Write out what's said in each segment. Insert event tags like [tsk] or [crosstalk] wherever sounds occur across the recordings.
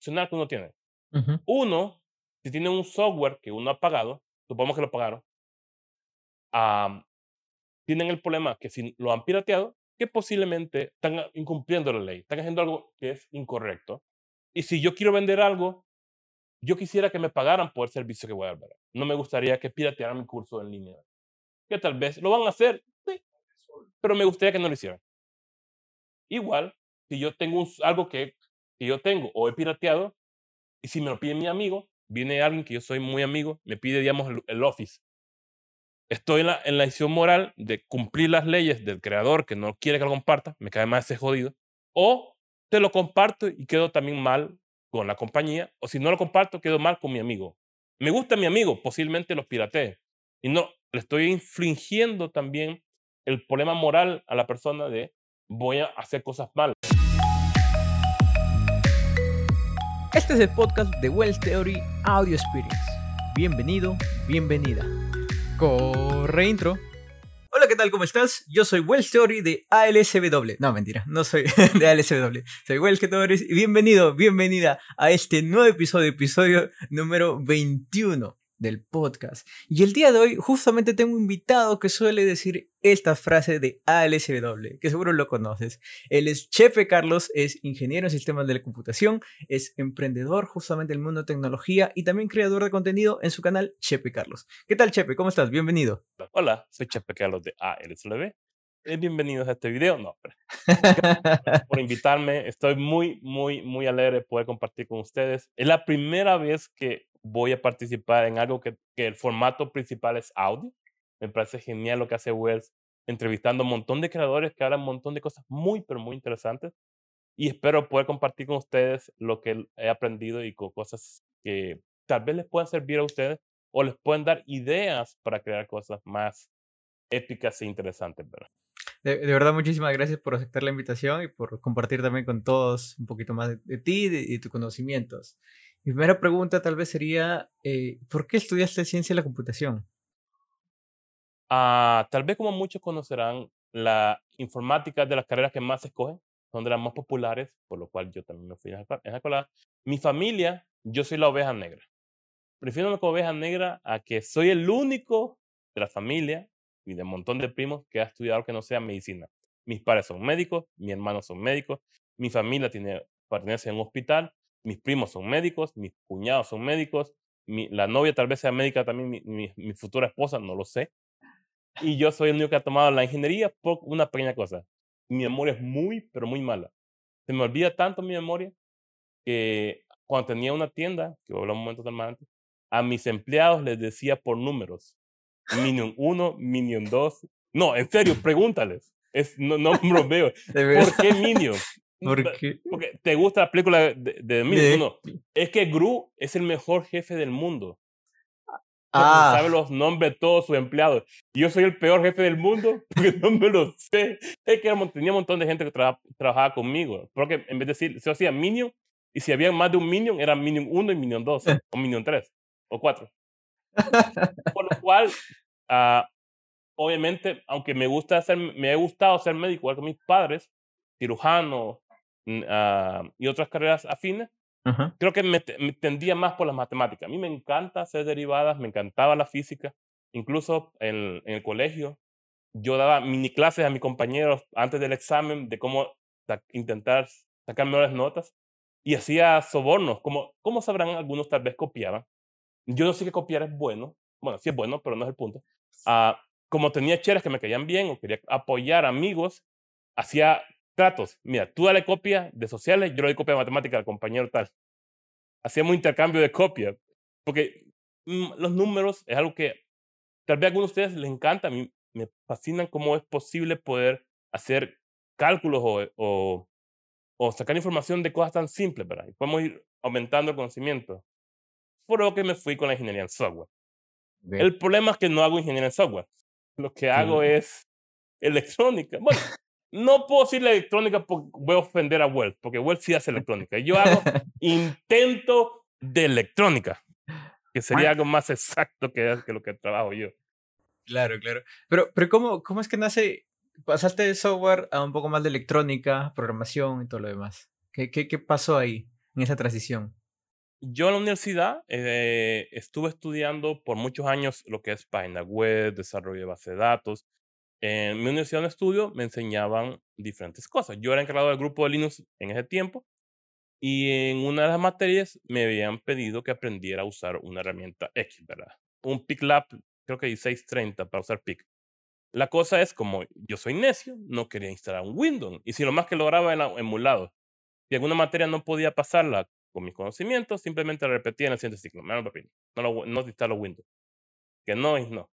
opcional que uno tiene. Uno, si tiene un software que uno ha pagado, supongamos que lo pagaron, tienen el problema que si lo han pirateado, que posiblemente están incumpliendo la ley, están haciendo algo que es incorrecto. Y si yo quiero vender algo, yo quisiera que me pagaran por el servicio que voy a dar. No me gustaría que piratearan mi curso en línea. Que tal vez lo van a hacer, sí, pero me gustaría que no lo hicieran. Igual, si yo tengo algo que, que yo tengo o he pirateado, y si me lo pide mi amigo, viene alguien que yo soy muy amigo, me pide, digamos, el, Office. Estoy en la, en la decisión moral de cumplir las leyes del creador que no quiere que lo comparta, me cae más ese jodido, o te lo comparto y quedo también mal con la compañía, o si no lo comparto, quedo mal con mi amigo. Me gusta mi amigo, posiblemente los piratee. Y no, le estoy infringiendo también el problema moral a la persona de voy a hacer cosas malas. Este es el podcast de Wells Theory Audio Experience. Bienvenido, bienvenida. Corre intro. Hola, ¿qué tal? ¿Cómo estás? Yo soy Wells Theory de ALSW. No, mentira, no soy [laughs] de ALSW. Soy Wells Theory y bienvenido, bienvenida a este nuevo episodio, episodio número 21 del podcast. Y el día de hoy justamente tengo un invitado que suele decir esta frase de ALSW, que seguro lo conoces. Él es Chepe Carlos, es ingeniero en sistemas de la computación, es emprendedor justamente del mundo de tecnología y también creador de contenido en su canal Chepe Carlos. ¿Qué tal Chepe? ¿Cómo estás? Bienvenido. Hola, soy Chepe Carlos de ALSW. Eh, bienvenidos a este video. No, por invitarme. Estoy muy, muy, muy alegre de poder compartir con ustedes. Es la primera vez que voy a participar en algo que, que el formato principal es audio. Me parece genial lo que hace Wells, entrevistando a un montón de creadores que hablan un montón de cosas muy, pero muy interesantes. Y espero poder compartir con ustedes lo que he aprendido y con cosas que tal vez les puedan servir a ustedes o les pueden dar ideas para crear cosas más épicas e interesantes. ¿verdad? De, verdad, muchísimas gracias por aceptar la invitación y por compartir también con todos un poquito más de, ti y de tus conocimientos. Primera pregunta tal vez sería, eh, ¿por qué estudiaste ciencia de la computación? Ah, tal vez como muchos conocerán, la informática de las carreras que más se escogen, son de las más populares, por lo cual yo también me fui a esa escuela. Mi familia, yo soy la oveja negra. Prefiero como oveja negra a que soy el único de la familia y de un montón de primos que ha estudiado que no sea medicina. Mis padres son médicos, mis hermanos son médicos, mi familia tiene, pertenece a un hospital mis primos son médicos, mis cuñados son médicos, la novia tal vez sea médica también, mi, futura esposa, no lo sé. Y yo soy el único que ha tomado la ingeniería por una pequeña cosa. Mi memoria es muy, pero muy mala. Se me olvida tanto mi memoria que cuando tenía una tienda, que voy a hablar un momento más antes, a mis empleados les decía por números. Minion 1, Minion 2. No, en serio, pregúntales. Es, no, no me lo veo. [laughs] ¿Por qué? Porque te gusta la película de, de, de No, es que Gru es el mejor jefe del mundo. Ah. Sabe los nombres de todos sus empleados. Yo soy el peor jefe del mundo [laughs] porque no me lo sé. Es que tenía un montón de gente que trabajaba conmigo. Porque en vez de decir, se hacía Minion, y si había más de un Minion, era Minion 1 y Minion 2, [laughs] o Minion 3, o 4. [laughs] Por lo cual, uh, obviamente, aunque me, gusta hacer, me ha gustado ser médico, igual que mis padres, cirujano, uh, y otras carreras afines, creo que me, tendía más por las matemáticas. A mí me encanta hacer derivadas, me encantaba la física. Incluso en, en el colegio, yo daba mini clases a mis compañeros antes del examen de cómo intentar sacar mejores notas y hacía sobornos. Como, como sabrán, algunos tal vez copiaban. Yo no sé que copiar es bueno. Bueno, sí es bueno, pero no es el punto. Uh, como tenía cheras que me caían bien o quería apoyar amigos, hacía tratos. Mira, tú dale copia de sociales, yo le doy copia de matemática al compañero tal. Hacíamos intercambio de copia. Porque mm, los números es algo que tal vez a algunos de ustedes les encanta. A mí me fascinan cómo es posible poder hacer cálculos o, o, o sacar información de cosas tan simples, ¿verdad? Y podemos ir aumentando el conocimiento. Por lo que me fui con la ingeniería en software. El problema es que no hago ingeniería en software. Lo que hago es electrónica. Bueno, no puedo decir la electrónica porque voy a ofender a Wells, porque Wells sí hace electrónica. Yo hago [laughs] intento de electrónica, que sería algo más exacto que, que lo que trabajo yo. Claro, claro. Pero, pero ¿cómo, ¿cómo es que nace? Pasaste de software a un poco más de electrónica, programación y todo lo demás. ¿Qué, qué, qué pasó ahí? en esa transición? Yo en la universidad eh, estuve estudiando por muchos años lo que es página web, desarrollo de base de datos. En mi universidad de estudio me enseñaban diferentes cosas. Yo era encargado del grupo de Linux en ese tiempo y en una de las materias me habían pedido que aprendiera a usar una herramienta X, ¿verdad? Un PicLab, creo que 1630 para usar Pic. La cosa es, como yo soy necio, no quería instalar un Windows. Y si lo más que lograba era emulado. Si alguna materia no podía pasarla con mis conocimientos, simplemente repetía en el siguiente ciclo. No, no, no instalo Windows. Que no es no.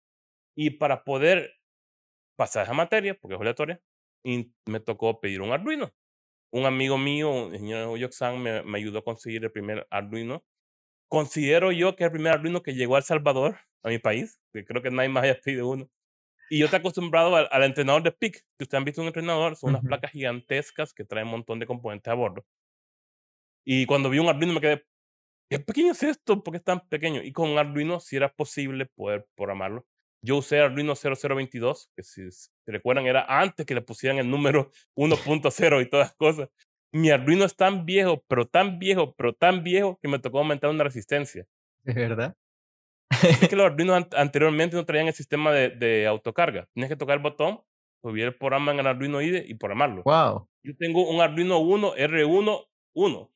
Y para poder pasar esa materia, porque es obligatoria, y me tocó pedir un Arduino. Un amigo mío, el señor Yoxan, me, me ayudó a conseguir el primer Arduino. Considero yo que es el primer Arduino que llegó a El Salvador, a mi país, que creo que nadie más haya pedido uno. Y yo te acostumbrado al, entrenador de PIC, que ustedes han visto un entrenador, son unas placas gigantescas que traen un montón de componentes a bordo. Y cuando vi un Arduino me quedé, ¿qué pequeño es esto? ¿Por qué es tan pequeño? Y con Arduino sí era posible poder programarlo. Yo usé Arduino 0022, que si se recuerdan era antes que le pusieran el número [laughs] 1.0 y todas las cosas. Mi Arduino es tan viejo, pero tan viejo, pero tan viejo que me tocó aumentar una resistencia. ¿Es verdad? es que [laughs] los Arduinos anteriormente no traían el sistema de, de autocarga. Tienes que tocar el botón, subir el programa en el Arduino IDE y programarlo. Wow. Yo tengo un Arduino 1 R1 1.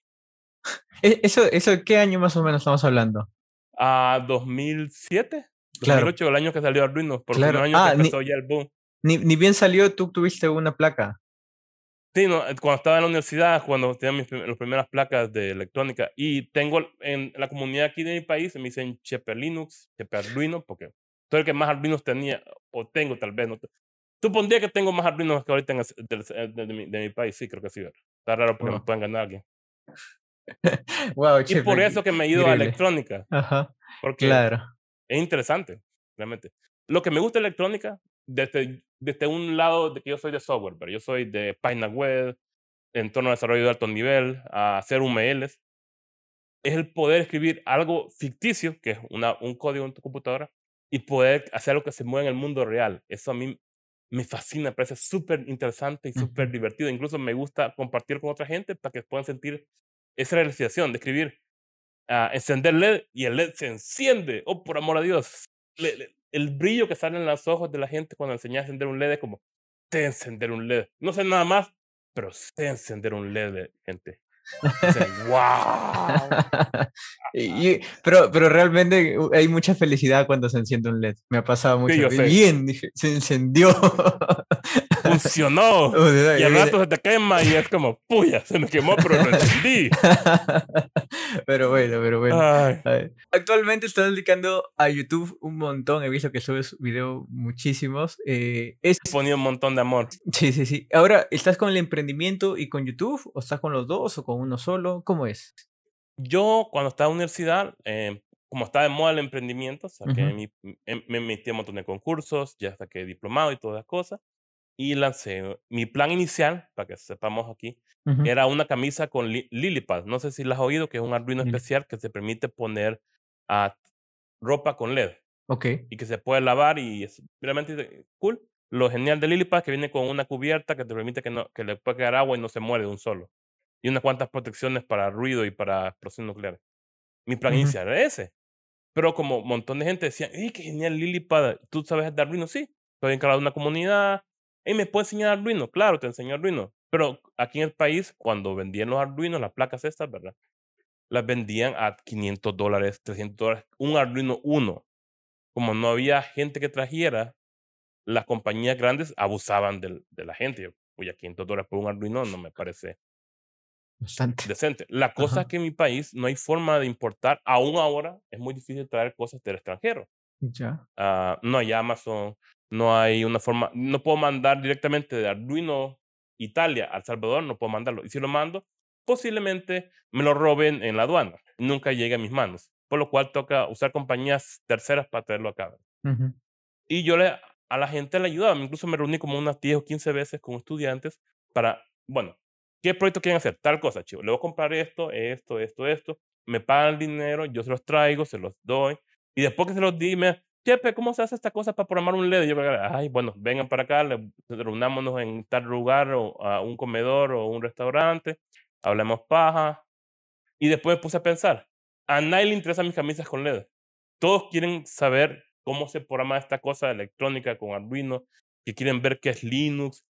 ¿Eso, ¿Eso qué año más o menos estamos hablando? A 2007. 2008, el año que salió Arduino. Por claro. año ah, que empezó ya el boom. Ni, ni bien salió, tú tuviste una placa. Sí, no, eh, cuando estaba en la universidad, cuando tenía mis las primeras placas de electrónica, y tengo en la comunidad aquí de mi país, me dicen Chepe Linux, Chepe Arduino, porque soy el que más Arduinos tenía, o tengo tal vez. No Tú pondrías que tengo más Arduinos que ahorita en de, mi, país, sí, creo que sí. Está raro porque me pueden ganar alguien. [laughs] wow, y por eso que me he ido a electrónica. Ajá. Porque claro. Es interesante, realmente. Lo que me gusta de electrónica, desde desde un lado de que yo soy de software, pero yo soy de página web, entorno de desarrollo de alto nivel, a hacer UMLs, es el poder escribir algo ficticio, que es una, un código en tu computadora, y poder hacer algo que se mueva en el mundo real. Eso a mí me fascina, me parece súper interesante y súper divertido. Incluso me gusta compartir con otra gente para que puedan sentir esa realización de escribir, uh, encender LED y el LED se enciende. Oh, por amor a Dios el brillo que sale en los ojos de la gente cuando enseñas a encender un LED es como, sé encender un LED. No sé nada más, pero sé encender un LED, gente. ¡Wow! [laughs] pero, pero realmente hay mucha felicidad cuando se enciende un LED. Me ha pasado mucho. Bien, dije, se encendió. [laughs] Funcionó. [laughs] y al rato se te quema y es como, puya, se me quemó, pero lo encendí. [laughs] pero bueno, pero bueno. Actualmente estás dedicando a YouTube un montón. He visto que subes videos muchísimos. Eh, es... Ponía un montón de amor. Sí, sí, sí. Ahora, ¿estás con el emprendimiento y con YouTube? ¿O estás con los dos o con uno solo? ¿Cómo es? Yo, cuando estaba en la universidad, eh, como estaba de moda el emprendimiento, saqué em, me metí en un montón de concursos, ya saqué diplomado y todas las cosas, y lancé mi plan inicial, para que sepamos aquí, era una camisa con li Lilipad. No sé si la has oído, que es un Arduino especial que se permite poner a ropa con LED. Ok. Y que se puede lavar y es realmente cool. Lo genial de Lilipad es que viene con una cubierta que te permite que, no, que le pueda quedar agua y no se muere de un solo y unas cuantas protecciones para ruido y para explosión nuclear. Mi plan inicial era ese. Pero como un montón de gente decía, ¡ay, qué genial Lilipad! ¿Tú sabes de Arduino? Sí. Estoy encargado de una comunidad. ¿Y me puedes enseñar Arduino? Claro, te enseño Arduino. Pero aquí en el país, cuando vendían los Arduinos, las placas estas, ¿verdad? Las vendían a 500 dólares, 300 dólares. Un Arduino 1. Como no había gente que trajera, las compañías grandes abusaban de, de la gente. Oye, 500 dólares por un Arduino no me parece Bastante. Decente. La cosa es que en mi país no hay forma de importar, aún ahora es muy difícil traer cosas del extranjero. Ya. Uh, no hay Amazon, no hay una forma, no puedo mandar directamente de Arduino Italia a El Salvador, no puedo mandarlo. Y si lo mando, posiblemente me lo roben en la aduana, nunca llegue a mis manos. Por lo cual toca usar compañías terceras para traerlo acá. Y yo le, a la gente le ayudaba, incluso me reuní como unas 10 o 15 veces con estudiantes para, bueno, ¿Qué proyecto quieren hacer? Tal cosa, chicos. Le voy a comprar esto, esto, esto, esto. Me pagan el dinero, yo se los traigo, se los doy. Y después que se los di, me Chepe, ¿cómo se hace esta cosa para programar un LED? Y yo, ay, bueno, vengan para acá, reunámonos en tal lugar, o a un comedor o un restaurante, hablemos paja, Y después me puse a pensar, a nadie le interesan mis camisas con LED. Todos quieren saber cómo se programa esta cosa electrónica con Arduino, que quieren ver qué es Linux.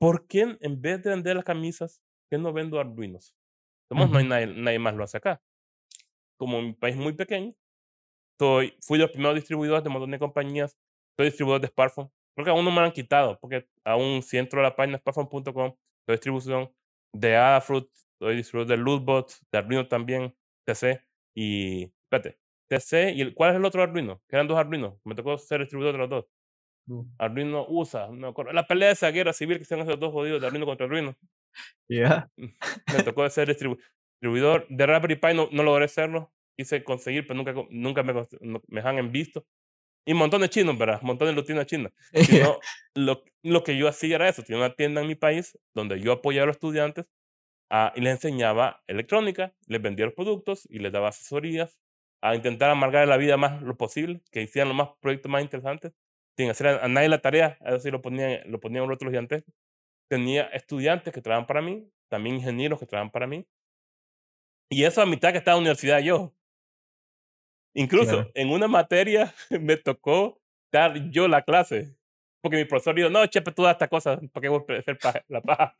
¿Por qué en vez de vender las camisas, qué no vendo Arduinos? Somos, no hay nadie, nadie, más lo hace acá. Como un país muy pequeño, soy, fui de los primeros distribuidores de un montón de compañías, soy distribuidor de smartphone. Creo que aún no me han quitado, porque aún si entro a la página smartphone.com, soy distribución de Adafruit, soy distribuidor de Lootbot, de Arduino también, TC, y, espérate, TC, ¿y el, cuál es el otro Arduino? Que eran dos Arduinos, me tocó ser distribuidor de los dos. Uh. Arduino USA, no, la pelea de esa guerra civil que se esos dos jodidos de Arduino contra Arduino. [laughs] Ya. [laughs] Me tocó ser distribuidor de Raspberry Pi, no, no logré serlo, quise conseguir, pero nunca, nunca me, me han visto. Y un montón de chinos, ¿verdad? Un montón de latinos chinos. [laughs] lo, lo que yo hacía era eso. Tenía una tienda en mi país donde yo apoyaba a los estudiantes ah, y les enseñaba electrónica, les vendía los productos y les daba asesorías a intentar amargar la vida más lo posible, que hicieran los más proyectos más interesantes, sin hacer a, nadie la tarea, eso sí lo ponían, lo ponían en otros gigantes. Tenía estudiantes que trabajan para mí, también ingenieros que trabajan para mí. Y eso a mitad que estaba en la universidad yo. Incluso en una materia [laughs] me tocó dar yo la clase. Porque mi profesor dijo, no, chepe, tú das esta cosa, ¿para qué voy a hacer la paja?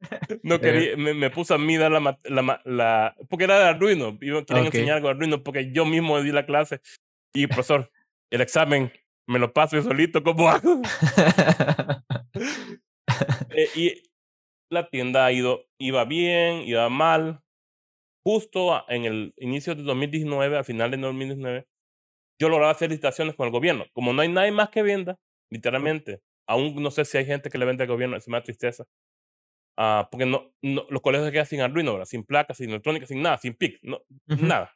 [laughs] No quería, me, me, puso a mí dar la, la, la, porque era de Arduino, iba, querían enseñar algo de Arduino porque yo mismo di la clase. Y profesor, el examen me lo paso yo solito, ¿cómo hago? [laughs] Eh, y la tienda ha ido, iba bien, iba mal, justo en el inicio de 2019, al final de 2019, yo lograba hacer licitaciones con el gobierno. Como no hay nadie más que venda, literalmente, aún no sé si hay gente que le vende al gobierno, es una tristeza. Uh, porque no, no, los colegios se quedan sin Arduino, sin placas, sin electrónica, sin nada, sin PIC, no, nada.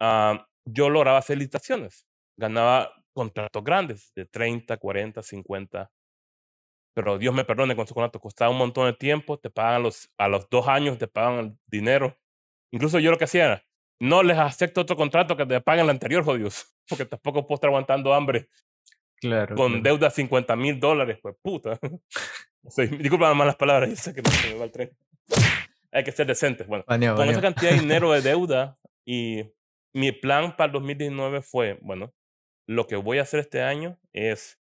Uh, yo lograba hacer licitaciones, ganaba contratos grandes de 30, 40, 50 pero Dios me perdone con su contrato, costaba un montón de tiempo, te pagan los, a los dos años, te pagan el dinero. Incluso yo lo que hacía era, no les acepto otro contrato que te paguen el anterior, jodidos, [laughs] porque tampoco puedo estar aguantando hambre. Claro. Con deuda de 50 mil dólares, pues puta. [laughs] disculpa más las palabras, [laughs] yo sé que me va el tren. Hay que ser decentes. Bueno, con esa cantidad de dinero de deuda y mi plan para el 2019 fue, bueno, lo que voy a hacer este año es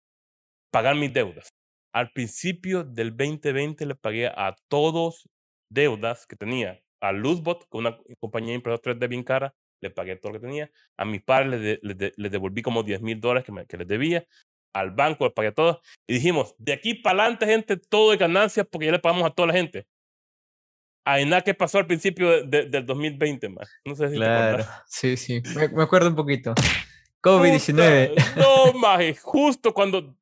pagar mis deudas al principio del 2020 le pagué a todos deudas que tenía. A Luzbot, con una compañía de impresora 3D bien cara, le pagué todo lo que tenía. A mis padres les, devolví como 10 mil dólares que, que les debía. Al banco les pagué todo. Y dijimos, de aquí para adelante, gente, todo de ganancias porque ya le pagamos a toda la gente. Hay nada que pasó al principio del 2020, más. No sé si claro, [laughs] sí, sí. Me, acuerdo un poquito. COVID-19. No, [laughs] más, justo cuando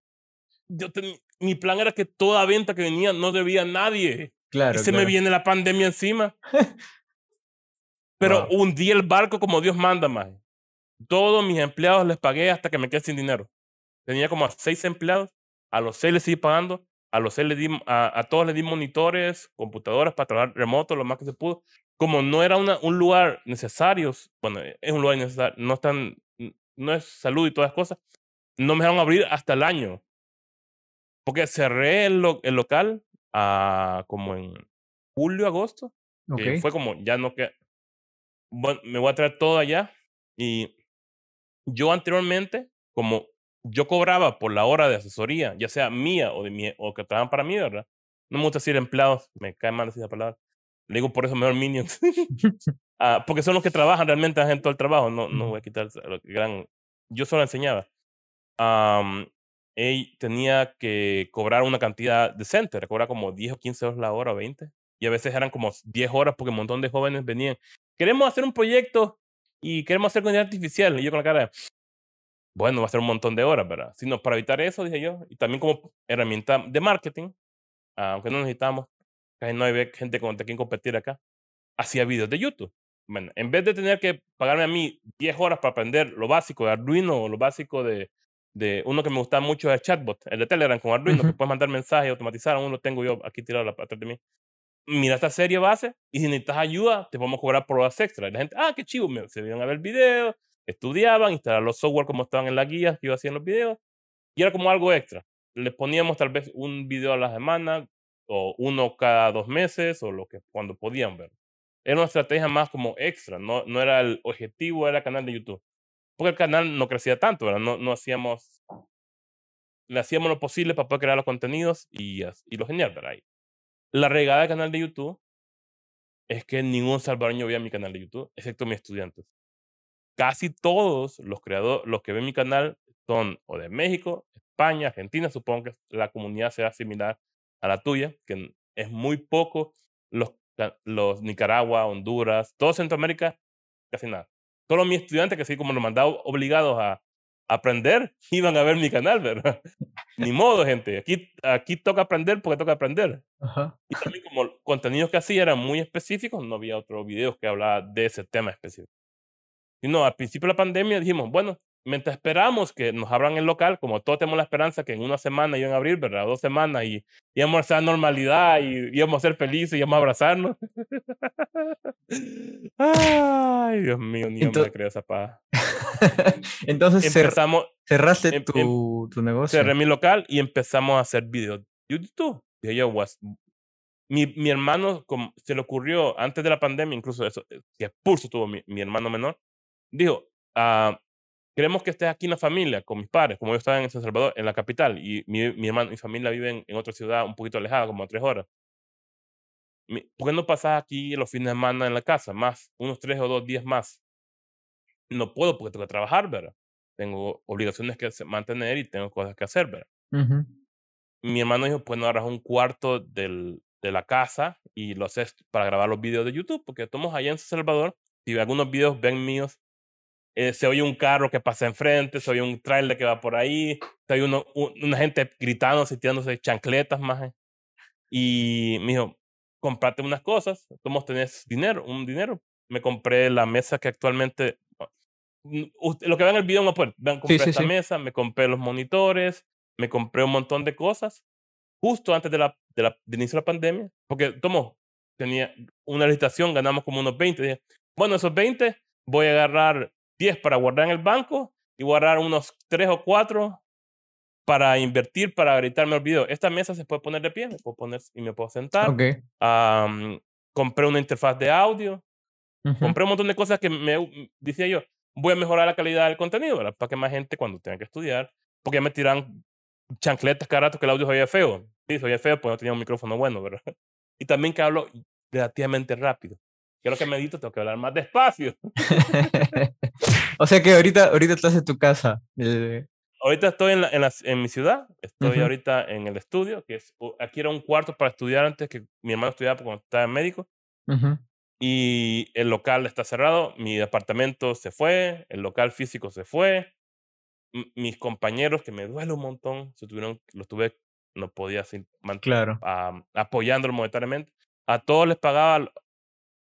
yo tenía mi plan era que toda venta que venía no debía a nadie. Claro. Y se me viene la pandemia encima. [laughs] Pero un hundí el barco como Dios manda, más. Todos mis empleados les pagué hasta que me quedé sin dinero. Tenía como a seis empleados. A los seis les seguí pagando. A los seis les di, a, todos les di monitores, computadoras para trabajar remoto, lo más que se pudo. Como no era una, un lugar necesario, bueno, es un lugar necesario, no, están, no es salud y todas las cosas, no me dejaron abrir hasta el año. Porque cerré el, el local a, como en julio, agosto. Okay. fue como, ya no que Bueno, me voy a traer todo allá. Y yo anteriormente, como yo cobraba por la hora de asesoría, ya sea mía o, de mi, o que trabajan para mí, ¿verdad? No me gusta decir empleados, me cae mal decir esa palabra. Le digo por eso mejor minions. [laughs] [laughs] ah, porque son los que trabajan realmente en todo el trabajo. No, no voy a quitar lo gran. Yo solo enseñaba. Um, él tenía que cobrar una cantidad decente, recuerda como 10 o 15 horas la hora o 20. Y a veces eran como 10 horas porque un montón de jóvenes venían. Queremos hacer un proyecto y queremos hacer con artificial. Y yo con la cara, bueno, va a ser un montón de horas, ¿verdad? Sino para evitar eso, dije yo, y también como herramienta de marketing, aunque no necesitamos, casi no hay gente con quien competir acá, hacía videos de YouTube. Bueno, en vez de tener que pagarme a mí 10 horas para aprender lo básico de Arduino o lo básico de, de uno que me gusta mucho es el chatbot, el de Telegram con Arduino, que puedes mandar mensajes automatizar, uno lo tengo yo aquí tirado atrás de mí. Mira esta serie base y si necesitas ayuda, te podemos cobrar por horas extra. Y la gente, ah, qué chivo, se vieron a ver videos, estudiaban, instalar los software como estaban en la guía que yo hacía en los videos, y era como algo extra. Les poníamos tal vez un video a la semana, o uno cada dos meses, o lo que cuando podían ver. era una estrategia más como extra, no, no era el objetivo, era el canal de YouTube. Porque el canal no crecía tanto, ¿verdad? No, no hacíamos, le hacíamos lo posible para poder crear los contenidos y, y lo genial, ¿verdad? La regada del canal de YouTube es que ningún salvadoreño veía mi canal de YouTube, excepto mis estudiantes. Casi todos los creadores, los que ven mi canal son o de México, España, Argentina, supongo que la comunidad sea similar a la tuya, que es muy poco los, los Nicaragua, Honduras, todo Centroamérica, casi nada. Todos mis estudiantes que sí, como los mandaba obligados a aprender, [laughs] iban a ver mi canal, ¿verdad? Ni modo, gente. Aquí, aquí toca aprender porque toca aprender. Y también como contenidos que hacía eran muy específicos, no había otro video que hablaba de ese tema específico. Y no, al principio de la pandemia dijimos, bueno, mientras esperamos que nos abran el local, como todos tenemos la esperanza que en una semana iban a abrir, ¿verdad? Dos semanas y íbamos a estar normalidad y íbamos a ser felices y íbamos a abrazarnos. [laughs] Ay, Dios mío, ni [laughs] Entonces... hombre creo esa paz. Entonces empezamos, cerraste em, em, tu, tu, negocio. Cerré mi local y empezamos a hacer videos. YouTube. Dije yo, was, mi, mi hermano como, se le ocurrió antes de la pandemia, incluso eso, eh, que expulso tuvo mi, mi hermano menor, dijo, ah, queremos que estés aquí en la familia, con mis padres, como yo estaba en San Salvador, en la capital, y mi, mi hermano, mi familia vive en, otra ciudad un poquito alejada, como a tres horas. ¿Por qué no pasas aquí los fines de semana en la casa, más, unos tres o dos días más? No puedo porque tengo que trabajar, ¿verdad? Tengo obligaciones que mantener y tengo cosas que hacer, ¿verdad? Mi hermano dijo, pues no agarras un cuarto del, de la casa y lo haces para grabar los videos de YouTube, porque estamos allá en San Salvador, y algunos videos ven míos eh, se oye un carro que pasa enfrente, se oye un trailer que va por ahí, se oye uno, una gente gritando, tirándose chancletas, más. Y me dijo, comprate unas cosas, ¿cómo tenés dinero? Un dinero. Me compré la mesa que actualmente, lo que ven en el video no pueden, vean, compré esta mesa, me compré los monitores, me compré un montón de cosas, justo antes de la, de la de inicio de la pandemia, porque, tomo, tenía una licitación, ganamos como unos 20, dije, bueno, esos 20 voy a agarrar 10 para guardar en el banco y guardar unos 3 o 4 para invertir, para gritarme el video. Esta mesa se puede poner de pie, me puedo poner y me puedo sentar. compré una interfaz de audio. Compré un montón de cosas que me decía yo, voy a mejorar la calidad del contenido, ¿verdad? Para que más gente cuando tenga que estudiar, porque ya me tiran chancletas cada rato que el audio se oía feo. Sí, se oía feo, pues no tenía un micrófono bueno, ¿verdad? [laughs] Y también que hablo relativamente rápido. Quiero que medito, tengo que hablar más despacio. [laughs] [laughs] o sea que ahorita, ahorita estás en tu casa. Eh. Ahorita estoy en, en, en, mi ciudad, estoy ahorita en el estudio, que es, aquí era un cuarto para estudiar antes que mi hermano estudiaba cuando estaba en médico. Y el local está cerrado, mi departamento se fue, el local físico se fue. mis compañeros, que me duele un montón, se tuvieron, los tuve, no podía mantener, claro. apoyándolo monetariamente. A todos les pagaba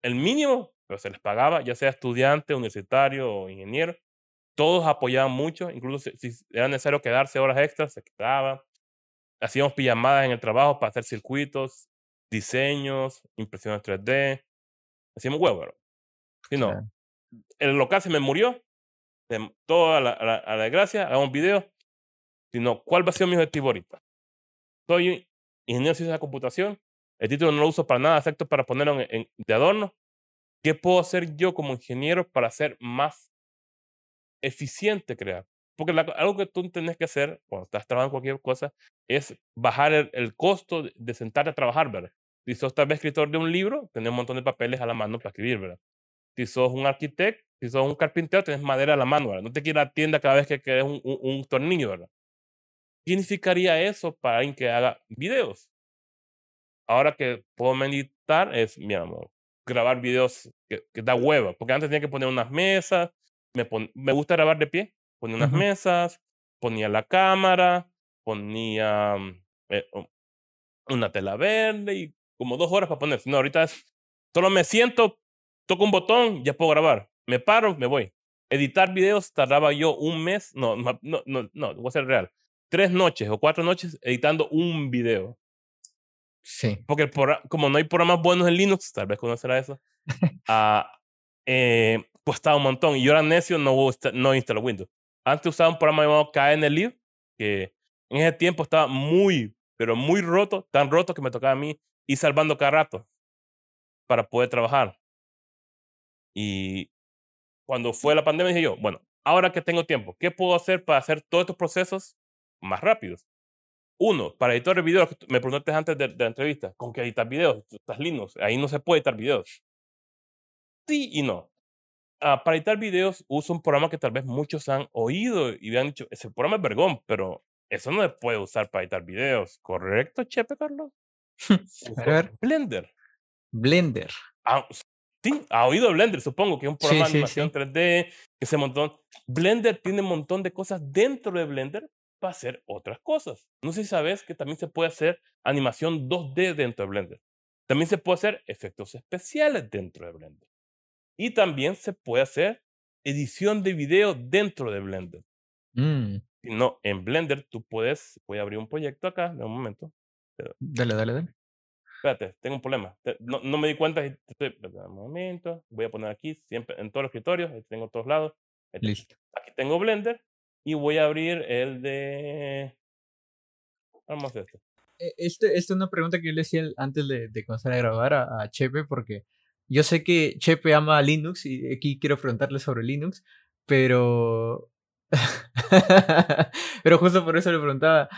el mínimo, pero se les pagaba, ya sea estudiante, universitario o ingeniero. Todos apoyaban mucho, incluso si, era necesario quedarse horas extras, se quedaba. Hacíamos pijamadas en el trabajo para hacer circuitos, diseños, impresiones 3D. Hacíamos huevo, Si no, el local se me murió, de toda la, a la, desgracia, hagamos un video. Sino, ¿cuál va a ser mi objetivo ahorita? Soy ingeniero de ciencias de computación, el título no lo uso para nada, excepto para ponerlo en, de adorno. ¿Qué puedo hacer yo como ingeniero para ser más eficiente crear? Porque algo que tú tienes que hacer cuando estás trabajando cualquier cosa es bajar el, costo de, sentarte a trabajar, ¿verdad? Si sos tal vez escritor de un libro, tenés un montón de papeles a la mano para escribir, ¿verdad? Si sos un arquitecto, si sos un carpintero, tenés madera a la mano, ¿verdad? No te quieres a la tienda cada vez que quedes un, un, un tornillo, ¿verdad? ¿Qué significaría eso para alguien que haga videos? ahora que puedo meditar es, mi amor, grabar videos que, da hueva, porque antes tenía que poner unas mesas, me, me gusta grabar de pie, ponía unas mesas, ponía la cámara, ponía mm, eh, una tela verde y como dos horas para poner. No, ahorita es, solo me siento, toco un botón, ya puedo grabar. Me paro, me voy. Editar videos tardaba yo un mes, no, no, no, no, no voy a ser real. Tres noches o cuatro noches editando un video. Sí. Porque como no hay programas buenos en Linux, tal vez conocerá eso, uh, [laughs] eh, costaba un montón. Y yo era necio, no, no instaló Windows. Antes usaba un programa llamado KNLib, que en ese tiempo estaba muy, pero muy roto, tan roto que me tocaba a mí ir salvando cada rato para poder trabajar. Y cuando fue la pandemia dije yo, bueno, ahora que tengo tiempo, ¿qué puedo hacer para hacer todos estos procesos más rápidos? Uno, para editar videos, me preguntaste antes de, la entrevista, ¿con qué editar videos? Estás Linux, ahí no se puede editar videos. Sí y no. Ah, para editar videos uso un programa que tal vez muchos han oído y me han dicho, ese programa es vergón, pero eso no se puede usar para editar videos. ¿Correcto, Chepe, Carlos? [laughs] A ver. Blender. Blender. Ah, sí, ha oído Blender, supongo que es un programa de animación 3D, ese montón. Blender tiene un montón de cosas dentro de Blender para hacer otras cosas. No sé si sabes que también se puede hacer animación 2D dentro de Blender. También se puede hacer efectos especiales dentro de Blender. Y también se puede hacer edición de video dentro de Blender. Mm. No, en Blender tú puedes, voy a abrir un proyecto acá, de un momento. Dale, dale, dale. Espérate, tengo un problema. No, no me di cuenta. Estoy, un momento. Voy a poner aquí, siempre en todos los escritorios, tengo todos lados. Listo. Aquí tengo Blender y voy a abrir el de. Vamos a hacer esto. E, este, esta es una pregunta que yo le hacía antes de, de comenzar a grabar a, Chepe, porque yo sé que Chepe ama Linux y aquí quiero preguntarle sobre Linux, pero. [laughs] pero justo por eso le preguntaba.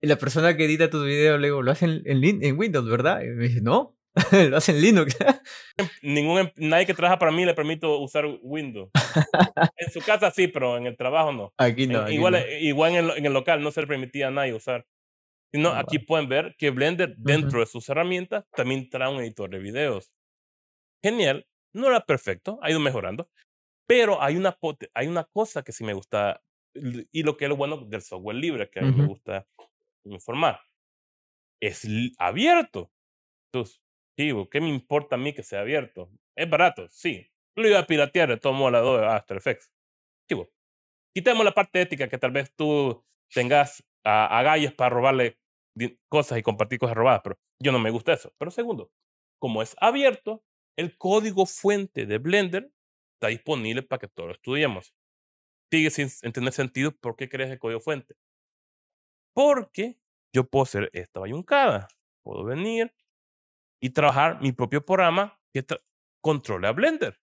La persona que edita tus videos, luego lo hacen en, en Windows, ¿verdad? Y me dice, no, [laughs] lo hacen en Linux. Ningún, em, nadie que trabaja para mí le permito usar Windows. [laughs] en su casa sí, pero en el trabajo no. Aquí no. igual igual en el, en el, local no se le permitía a nadie usar. Sino ah, aquí pueden ver que Blender, dentro de sus herramientas, también trae un editor de videos genial, no era perfecto, ha ido mejorando, pero hay una, hay una cosa que sí me gusta y lo que es lo bueno del software libre que a mí me gusta informar. Es abierto. Entonces, ¿qué me importa a mí que sea abierto? Es barato, sí. Lo iba a piratear de todo modo de After Effects. Chivo. Quitemos la parte ética que tal vez tú tengas a, a gallos para robarle cosas y compartir cosas robadas, pero yo no me gusta eso. Pero segundo, como es abierto, el código fuente de Blender está disponible para que todos lo estudiemos. Sigue sin tener sentido por qué crees el código fuente. Porque yo puedo hacer esta bayuncada. Puedo venir y trabajar mi propio programa que controle a Blender.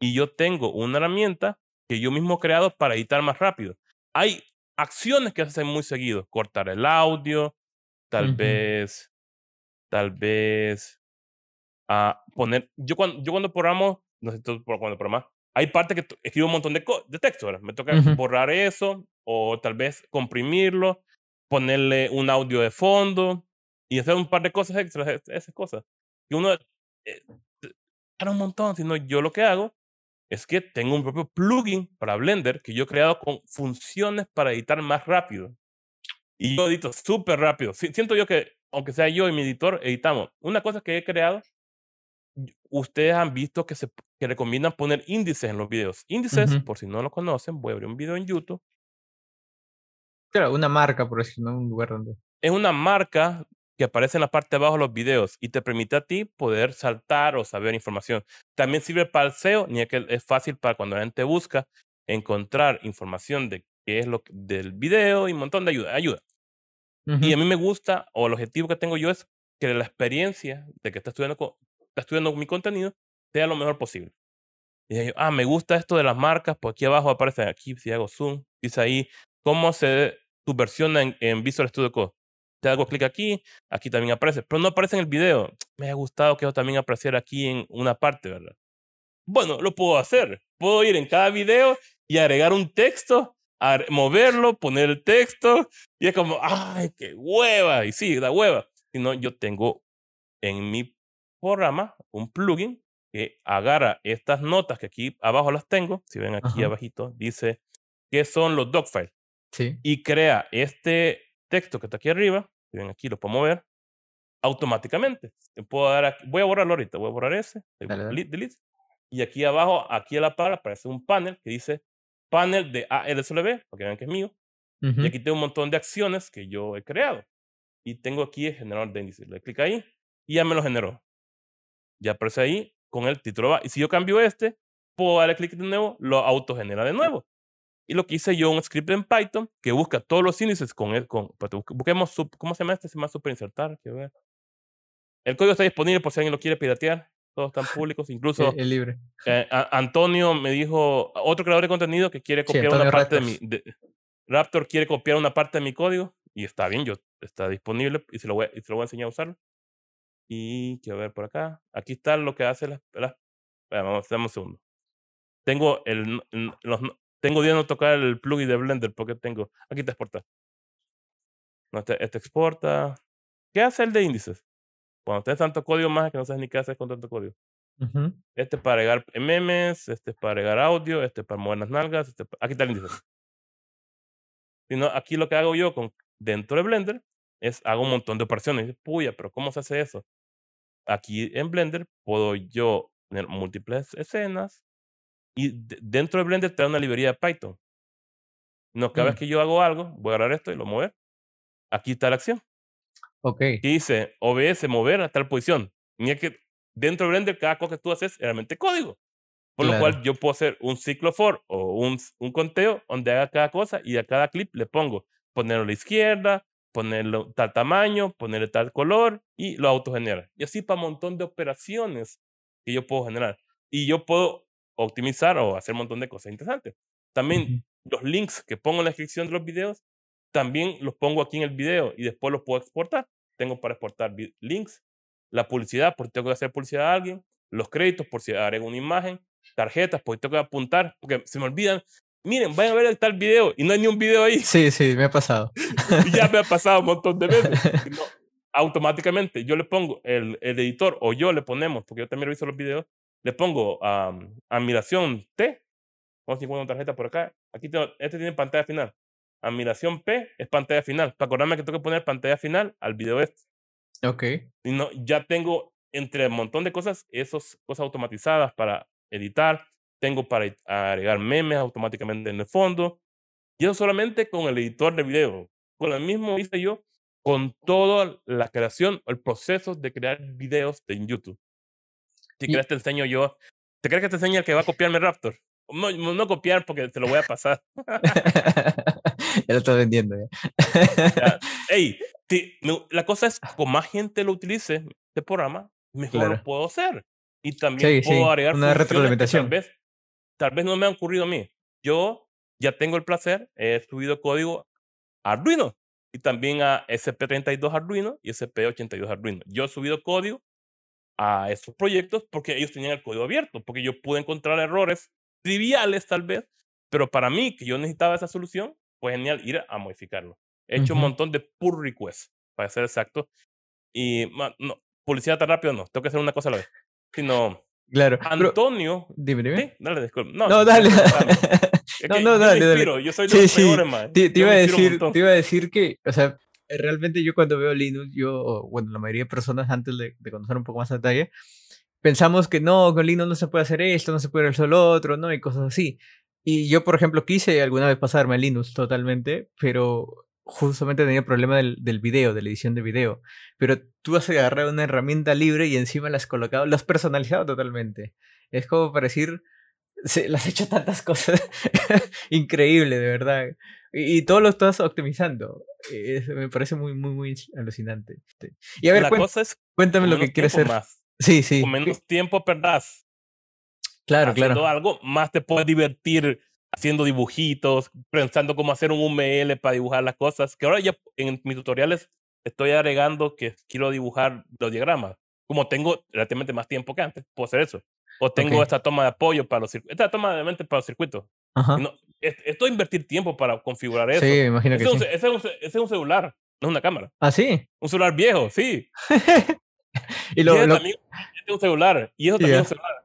Y yo tengo una herramienta que yo mismo he creado para editar más rápido. Hay acciones que hacen muy seguido. Cortar el audio, tal vez, tal vez a poner. Yo cuando, yo cuando programo, no sé cuando programa, hay parte que escribo un montón de, de texto, ¿verdad? Me toca borrar eso o tal vez comprimirlo, ponerle un audio de fondo y hacer un par de cosas extras, esas cosas. Y uno eh, un montón, sino yo lo que hago es que tengo un propio plugin para Blender que yo he creado con funciones para editar más rápido. Y yo edito súper rápido. Siento yo que, aunque sea yo y mi editor, editamos. Una cosa que he creado ustedes han visto que, se, que recomiendan poner índices en los videos. Índices, por si no lo conocen, voy a abrir un video en YouTube. Claro, una marca, por eso, no un lugar donde. Es una marca que aparece en la parte de abajo de los videos y te permite a ti poder saltar o saber información. También sirve para el SEO, ni que es fácil para cuando la gente busca encontrar información de qué es lo del video y un montón de ayuda. ayuda. Y a mí me gusta, o el objetivo que tengo yo es que la experiencia de que estás estudiando está estudiando mi contenido sea lo mejor posible. Y dije, ah, me gusta esto de las marcas, pues aquí abajo aparece, aquí si hago zoom, dice ahí cómo se subversiona en, en Visual Studio Code. Te hago clic aquí, aquí también aparece, pero no aparece en el video. [tsk] Me ha gustado que eso también apareciera aquí en una parte, ¿verdad? Bueno, lo puedo hacer. Puedo ir en cada video y agregar un texto, moverlo, poner el texto, y es como, ¡ay, qué hueva! Y sí, da hueva. Si no, yo tengo en mi programa, un plugin que agarra estas notas que aquí abajo las tengo, si ven aquí abajito, dice que son los docfiles. Sí. Y crea este texto que está aquí arriba, si ven aquí lo puedo mover, automáticamente. Puedo dar voy a borrarlo ahorita, voy a borrar ese, delete, y aquí abajo, aquí a la par, aparece un panel que dice panel de ALSLB, para que vean que es mío. Y aquí tengo un montón de acciones que yo he creado. Y tengo aquí el generador de índices. Le clic ahí y ya me lo generó ya aparece ahí con el título. Y si yo cambio este, puedo darle clic de nuevo, lo autogenera de nuevo. Y lo que hice yo, un script en Python que busca todos los índices con el, con, busquemos, ¿cómo se llama este? Se llama super insertar, ver. El código está disponible por si alguien lo quiere piratear. todos están [laughs] públicos, incluso Es libre. eh, a- Antonio me dijo, otro creador de contenido que quiere Sí, copiar una parte de mi... de- Raptor quiere copiar una parte de mi código y está bien, yo está disponible y se lo voy, a- y se lo voy a enseñar a usarlo. Y quiero ver por acá. Aquí está lo que hace las... las vamos, dame un segundo. Tengo el... Los, tengo día no tocar el plugin de Blender porque tengo... Aquí te exporta. No, este, este exporta. ¿Qué hace el de índices? Cuando tienes tanto código más que no sabes ni qué hacer con tanto código. Este es para agregar memes, este es para agregar audio, este es para mover las nalgas, este aquí está el índice. Si no, aquí lo que hago yo con, dentro de Blender es hago un montón de operaciones. Puya, pero ¿cómo se hace eso? Aquí en Blender puedo yo tener múltiples escenas y de- dentro de Blender da una librería de Python. No, cada Mm. vez que yo hago algo, voy a agarrar esto y lo mover. Aquí está la acción. Ok. que dice OBS mover a tal posición. Y es que dentro de Blender cada cosa que tú haces es realmente código. Por lo Claro. cual yo puedo hacer un ciclo for o un, un conteo donde haga cada cosa y a cada clip le pongo ponerlo a la izquierda, ponerlo tal tamaño, ponerle tal color y lo autogenera. Y así para un montón de operaciones que yo puedo generar. Y yo puedo optimizar o hacer un montón de cosas interesantes. También los links que pongo en la descripción de los videos, también los pongo aquí en el video y después los puedo exportar. Tengo para exportar links, la publicidad, porque tengo que hacer publicidad a alguien, los créditos, por si agrego una imagen, tarjetas, porque tengo que apuntar, porque se me olvidan. Miren, vayan a ver el tal video y no hay ni un video ahí. Sí, sí, me ha pasado. [laughs] Y ya me ha pasado un montón de veces. [laughs] No, automáticamente yo le pongo, el, el editor o yo le ponemos, porque yo también reviso los videos, le pongo a admiración T. Vamos a encontrar una tarjeta por acá. Aquí tengo, este tiene pantalla final. Admiración P es pantalla final. Para acordarme que tengo que poner pantalla final al video este. Ok. Y no, ya tengo entre un montón de cosas, esas cosas automatizadas para editar. Tengo para agregar memes automáticamente en el fondo. Y eso solamente con el editor de video. Con el mismo hice yo con toda la creación, el proceso de crear videos de YouTube. Si quieres te enseño yo. ¿Te crees que te enseñe el que va a copiarme Raptor? No, no copiar porque te lo voy a pasar. [laughs] ya lo estás vendiendo. Ya. [laughs] Ey, ti- la cosa es, con más gente lo utilice, este programa, mejor Claro. lo puedo hacer. Y también Sí, puedo sí, agregar una retroalimentación. Tal vez, tal vez no me han ocurrido a mí. Yo ya tengo el placer, he subido código a Arduino y también a SP32 Arduino y SP82 Arduino. Yo he subido código a esos proyectos porque ellos tenían el código abierto, porque yo pude encontrar errores triviales tal vez, pero para mí, que yo necesitaba esa solución, fue genial ir a modificarlo. He hecho un Ujú. montón de pull requests, para ser exacto. Y ma- no, publicidad tan rápido no, tengo que hacer una cosa a la vez. Sino, Claro. pero- Antonio. dime, dime. Sí, dale, disculpa. No, No, dale. No, [laughs] no, yo me dale, dale. Yo soy de Sí, los sí, peores, man. Te, te iba a un decir, te iba a decir que, o sea, realmente yo cuando veo Linux, yo, bueno, la mayoría de personas antes de, de conocer un poco más a detalle, pensamos que no, con Linux no se puede hacer esto, no se puede hacer lo otro, ¿no? Y cosas así. Y yo, por ejemplo, quise alguna vez pasarme a Linux totalmente, pero justamente tenía el problema del, del video, de la edición de video. Pero tú has agarrado una herramienta libre y encima la has colocado, la has personalizado totalmente. Es como para decir, se, le has hecho tantas cosas. [laughs] Increíble, de verdad. Y, y todo lo estás optimizando. Es- me parece muy, muy, muy alucinante. Y a ver, la cosa es cuéntame lo que quieres hacer. más. Sí, sí. Con menos tiempo perdás Claro, haciendo claro. algo, más te puedes divertir haciendo dibujitos, pensando cómo hacer un UML para dibujar las cosas. Que ahora ya en mis tutoriales estoy agregando que quiero dibujar los diagramas. Como tengo relativamente más tiempo que antes, puedo hacer eso. O tengo Ok. esta toma de apoyo para los circuitos. Esta toma de mente para los circuitos. No, esto es invertir tiempo para configurar eso. Sí, me imagino ese, que un, sí. ese es un ese es un celular, no es una cámara. Ah, sí. Un celular viejo, sí. y [laughs] Y lo, ese lo- también este es un celular. Y eso también Ya. es un celular.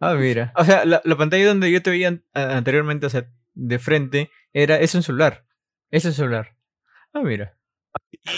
Ah, mira. O sea, la, la pantalla donde yo te veía an- anteriormente, o sea, de frente, era, es un celular. Es un celular. Ah, mira.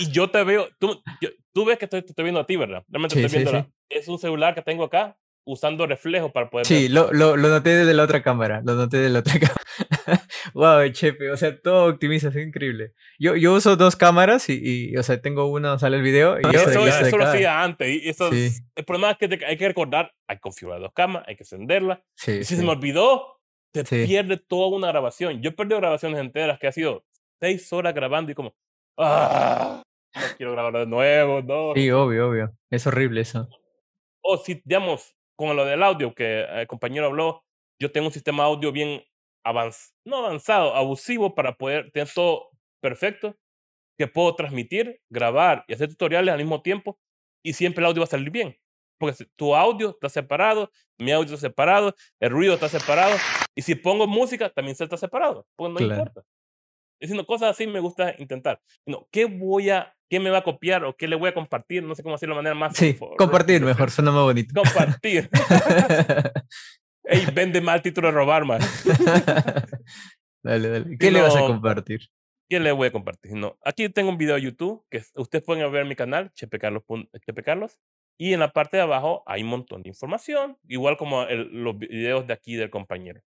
Y yo te veo, tú, yo- tú ves que estoy, te estoy viendo a ti, ¿verdad? Realmente Sí, estoy sí, viendo sí. Es un celular que tengo acá usando reflejo para poder Sí, lo, lo, lo noté desde la otra cámara. Lo noté de la otra [laughs] cámara. wow, chepe. O sea, todo optimiza, es increíble. Yo, yo uso dos cámaras y, y, o sea, tengo una, sale el video y eso, de eso lo hacía antes. Y eso Sí. el problema es que te- hay que recordar, hay que configurar dos cámaras, hay que encenderla. Sí, Y si sí. se me olvidó, te pierde toda una grabación. Yo he perdido grabaciones enteras que ha sido seis horas grabando y como, ah, no quiero grabar de nuevo, no. Sí, obvio, obvio. Es horrible eso. o si, digamos, con lo del audio que el compañero habló, yo tengo un sistema audio bien avanzado, no avanzado, abusivo para poder tener todo perfecto, que puedo transmitir, grabar y hacer tutoriales al mismo tiempo y siempre el audio va a salir bien. Porque tu audio está separado, mi audio está separado, el ruido está separado y si pongo música también se está separado, pues no importa. Diciendo cosas así me gusta intentar. No, ¿Qué voy a, qué me va a copiar o qué le voy a compartir? No sé cómo hacerlo de manera más. Sí, compartir mejor, suena más bonito. Compartir. [laughs] Ey, vende mal título de robar, man. [laughs] dale, dale. ¿Qué le vas a compartir? ¿Qué le voy a compartir? No, aquí tengo un video de YouTube que ustedes pueden ver en mi canal, Chepe Carlos, Chepe Carlos. Y en la parte de abajo hay un montón de información, igual como los videos de aquí del compañero.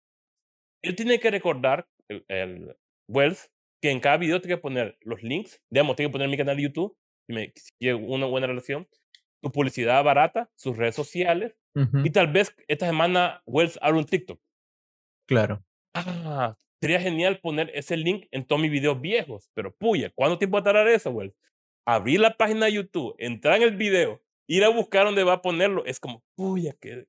Él tiene que recordar, el, el Wells, que en cada video tiene que poner los links, digamos, tiene que poner mi canal de YouTube, si, me, quiere una buena relación, su publicidad barata, sus redes sociales, y tal vez esta semana Wells abre un TikTok. Claro. Ah, sería genial poner ese link en todos mis videos viejos, pero puya, ¿cuánto tiempo va a tardar eso, Wells? Abrir la página de YouTube, entrar en el video, ir a buscar dónde va a ponerlo, es como, puya, qué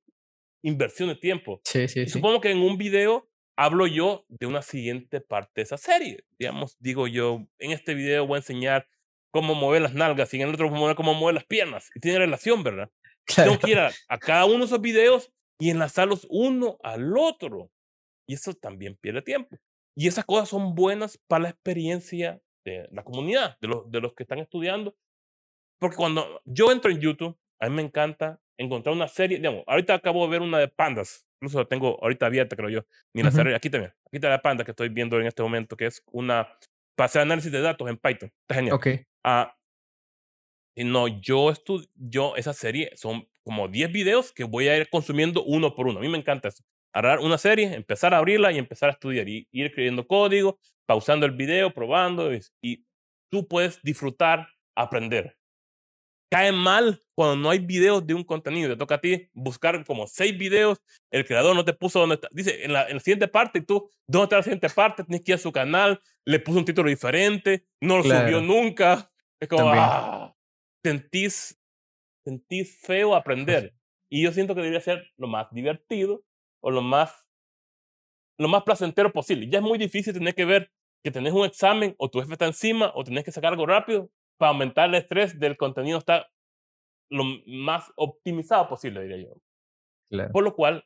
inversión de tiempo. Sí, sí, sí. Supongo que en un video hablo yo de una siguiente parte de esa serie. Digamos, digo yo, en este video voy a enseñar cómo mover las nalgas y en el otro voy a cómo mover las piernas. Y tiene relación, ¿verdad? Tengo que ir a, cada uno de esos videos y enlazarlos uno al otro. Y eso también pierde tiempo. Y esas cosas son buenas para la experiencia de la comunidad, de los, de los que están estudiando. Porque cuando yo entro en YouTube, a mí me encanta encontrar una serie, digamos, ahorita acabo de ver una de pandas, incluso la tengo ahorita abierta, creo yo, ni la serie, aquí también, aquí está la panda que estoy viendo en este momento, que es una, para hacer análisis de datos en Python, está genial. Ok. Ah, y no, yo estudio, yo, esa serie son como 10 videos que voy a ir consumiendo uno por uno. A mí me encanta eso. Agarrar una serie, empezar a abrirla y empezar a estudiar y ir escribiendo código, pausando el video, probando y, y tú puedes disfrutar, aprender cae mal cuando no hay videos de un contenido. Te toca a ti buscar como seis videos, el creador no te puso donde está. Dice, en la, en la siguiente parte, y tú, ¿dónde está la siguiente parte? Tienes que ir a su canal, le puso un título diferente, no lo subió nunca. Es como, ah, sentís, sentís feo aprender. Y yo siento que debería ser lo más divertido o lo más, lo más placentero posible. Ya es muy difícil tener que ver que tenés un examen o tu jefe está encima o tenés que sacar algo rápido para aumentar el estrés del contenido está lo más optimizado posible, diría yo. Por lo cual,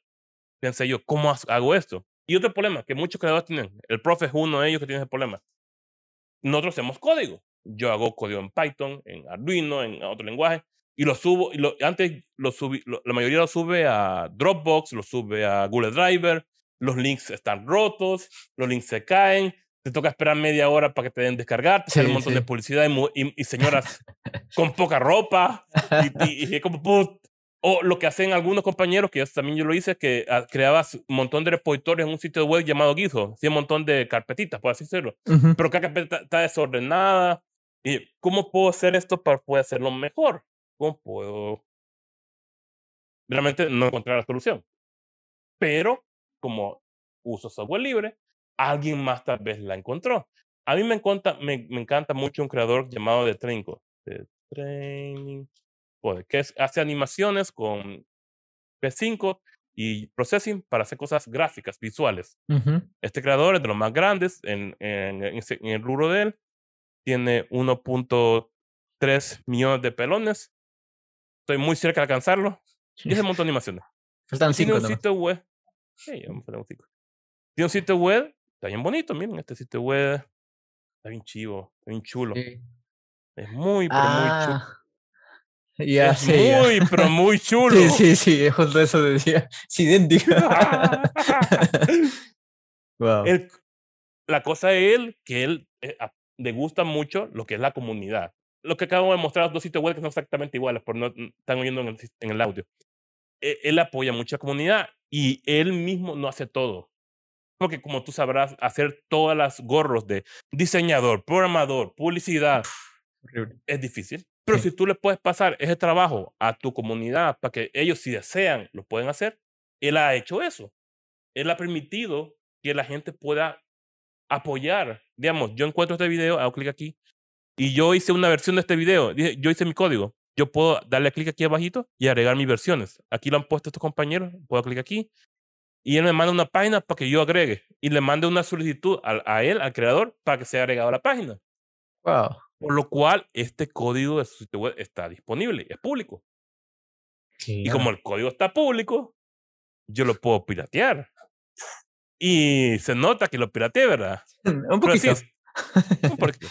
pensé yo, ¿cómo hago esto? Y otro problema que muchos creadores tienen, el profe es uno de ellos que tiene ese problema. Nosotros hacemos código. Yo hago código en Python, en Arduino, en otro lenguaje, y lo subo, y lo, antes lo subí, la mayoría lo sube a Dropbox, lo sube a Google Driver, los links están rotos, los links se caen, te toca esperar media hora para que te den descargar, te un montón de publicidad y, señoras [laughs] con poca ropa y, como o lo que hacen algunos compañeros, que también yo lo hice, que ah, creabas un montón de repositorios en un sitio web llamado GitHub, hacía un montón de carpetitas, por así decirlo, pero cada carpeta está desordenada. ¿Y cómo puedo hacer esto para poder hacerlo mejor? ¿Cómo puedo? Realmente no encontrar la solución. Pero como uso software libre, alguien más tal vez la encontró. A mí me encanta, me, me encanta mucho un creador llamado de Trinco, de Training, que hace animaciones con P5 y processing para hacer cosas gráficas, visuales. Este creador es de los más grandes en, en, en, el rubro de él. Tiene 1.3 millones de pelones. Estoy muy cerca de alcanzarlo. Y es un montón de animaciones. Faltan Tiene un sitio web. Sí, vamos a un Tiene un sitio web Está bien bonito, miren, este sitio web. Está bien chivo, está bien chulo. Es muy, pero muy chulo. Ah, [laughs] ya es muy, pero [laughs] muy chulo. Sí, sí, sí, justo eso decía. Es idéntico. wow. la cosa es él, que él eh, le gusta mucho lo que es la comunidad. Lo que acabo de mostrar, los dos sitios web que son exactamente iguales, por no están oyendo en el, en el audio. E, él apoya mucho a la comunidad y él mismo no hace todo porque como tú sabrás, hacer todas las gorros de diseñador, programador, publicidad, es difícil. Pero si tú le puedes pasar ese trabajo a tu comunidad para que ellos, si desean, lo pueden hacer, él ha hecho eso. Él ha permitido que la gente pueda apoyar. Digamos, yo encuentro este video, hago clic aquí, y yo hice una versión de este video. Yo hice mi código. yo puedo darle clic aquí abajito y agregar mis versiones. Aquí lo han puesto estos compañeros, puedo clic aquí y él me manda una página para que yo agregue y le mande una solicitud a, a él, al creador, para que sea agregado a la página. Wow. Por lo cual, este código de su sitio web está disponible, es público. Y como el código está público, yo lo puedo piratear. Y se nota que lo pirateé, ¿verdad? [laughs] Un poquito. Sí, un [laughs] poquito.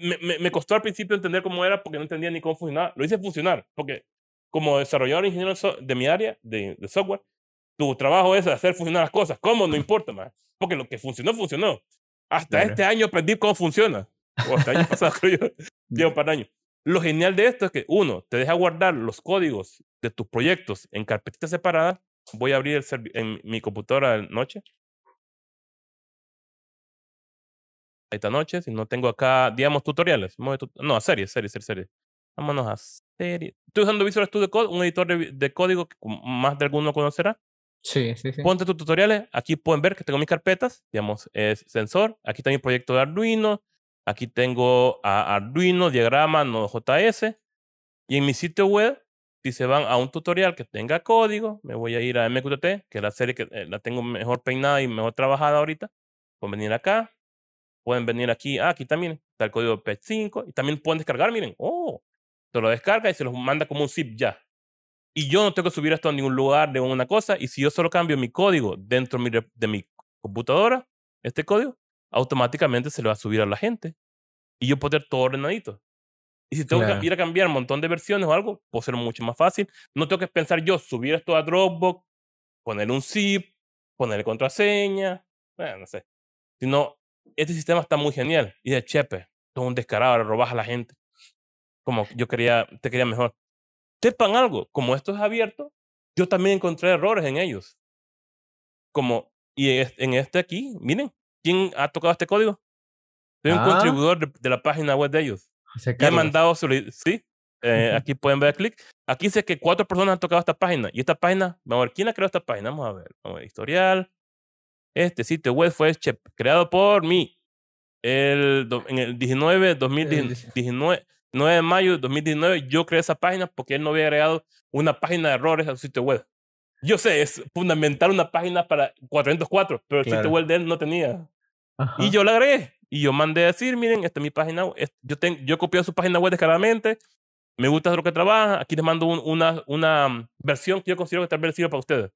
Me, me, me, costó al principio entender cómo era porque no entendía ni cómo funcionaba. Lo hice funcionar porque como desarrollador ingeniero de mi área de, de, software, tu trabajo es hacer funcionar las cosas. ¿Cómo? No importa más. Porque lo que funcionó, funcionó. Hasta claro. este año aprendí cómo funciona. O hasta el año pasado, [laughs] creo yo. Llevo un par de años. Lo genial de esto es que, uno, te deja guardar los códigos de tus proyectos en carpetitas separadas. Voy a abrir el en mi computadora de noche. Esta noche, si no tengo acá, digamos, tutoriales. No, a series, series, series, series. Vámonos a series. Estoy usando Visual Studio Code, un editor de, de código que más de alguno conocerá. Sí, sí, sí. Ponte tus tutoriales. Aquí pueden ver que tengo mis carpetas. Digamos, es sensor. Aquí está mi proyecto de Arduino. Aquí tengo a Arduino, diagrama, Node.js. Y en mi sitio web, si se van a un tutorial que tenga código, me voy a ir a MQTT, que es la serie que eh, la tengo mejor peinada y mejor trabajada ahorita. Pueden venir acá. Pueden venir aquí. Ah, aquí también está el código PET5. Y también pueden descargar, miren. Oh, te lo descarga y se los manda como un zip ya. Y yo no tengo que subir esto a ningún lugar de una cosa. Y si yo solo cambio mi código dentro de mi, de mi computadora, este código, automáticamente se le va a subir a la gente. Y yo puedo tener todo ordenadito. Y si tengo claro. que ir a cambiar un montón de versiones o algo, puedo ser mucho más fácil. No tengo que pensar yo subir esto a Dropbox, poner un zip, ponerle contraseña, bueno, no sé. Sino, este sistema está muy genial. Y de chepe, todo un descarado, robas a la gente. Como yo quería, te quería mejor. Sepan algo, como esto es abierto, yo también encontré errores en ellos. Como, y en este aquí, miren, ¿quién ha tocado este código? Soy ah. un contribuidor de, de, la página web de ellos. Y he mandado, sí, eh, aquí pueden ver clic. Aquí dice que cuatro personas han tocado esta página. Y esta página, vamos a ver, ¿quién ha creado esta página? Vamos a ver, vamos a ver, historial. Este sitio web fue creado por mí el, en el 19, 2019, 9 de mayo de 2019. Yo creé esa página porque él no había agregado una página de errores a su sitio web. Yo sé, es fundamental una página para 404, pero el claro. sitio web de él no tenía. Ajá. Y yo la agregué. Y yo mandé a decir, miren, esta es mi página, yo, tengo, yo copié su página web descaradamente, me gusta lo que trabaja, aquí les mando un, una, una versión que yo considero que tal vez sirva para ustedes.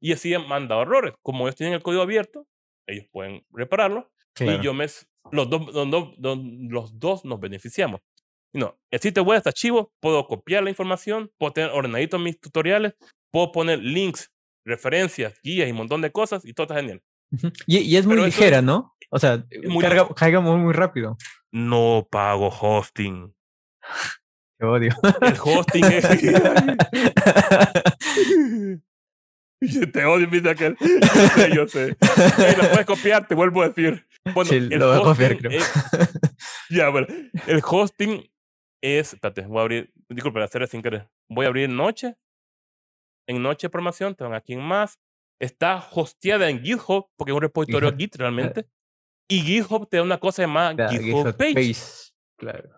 Y así han mandado errores. Como ellos tienen el código abierto, ellos pueden repararlo. Claro. Y yo me, los, dos, los, dos, los dos nos beneficiamos. No, el sitio web está chivo, puedo copiar la información, puedo tener ordenadito mis tutoriales, puedo poner links, referencias, guías y un montón de cosas y todo está genial. Y, y es muy Pero ligera, ¿no? O sea, muy carga, carga muy, muy rápido. No pago hosting. [laughs] Te odio. El hosting es. [laughs] [laughs] te odio, mira aquel. Yo sé, yo sé. Hey, lo puedes copiar, te vuelvo a decir. Bueno, sí, el lo voy a copiar, creo. Es... ya, bueno. El hosting es. Espérate, voy a abrir. Disculpe, hacer sin querer. Voy a abrir noche. En noche de programación, te van aquí en más. Está hosteada en GitHub, porque es un [laughs] repositorio Git realmente. Y GitHub te da una cosa llamada Claro, GitHub, GitHub Page. Page. Claro.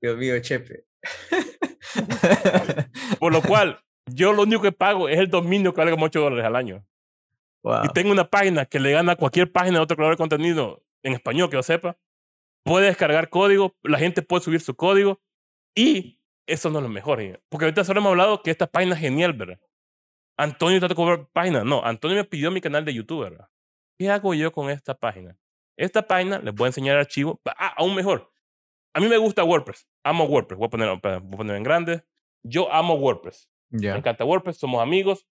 Dios mío, Chepe. [laughs] Por lo cual, yo lo único que pago es el dominio que vale como 8 dólares al año. Wow. Y tengo una página que le gana a cualquier página de otro creador de contenido en español que yo sepa. Puede descargar código, la gente puede subir su código y eso no es lo mejor. ¿eh? Porque ahorita solo hemos hablado que esta página es genial, ¿verdad? Antonio está cobrar página. No, Antonio me pidió mi canal de YouTube, ¿verdad? ¿Qué hago yo con esta página? Esta página les voy a enseñar archivos. Ah, aún mejor. A mí me gusta WordPress. Amo WordPress. Voy a poner, voy a poner en grande. Yo amo WordPress. Ya. Me encanta WordPress. Somos amigos.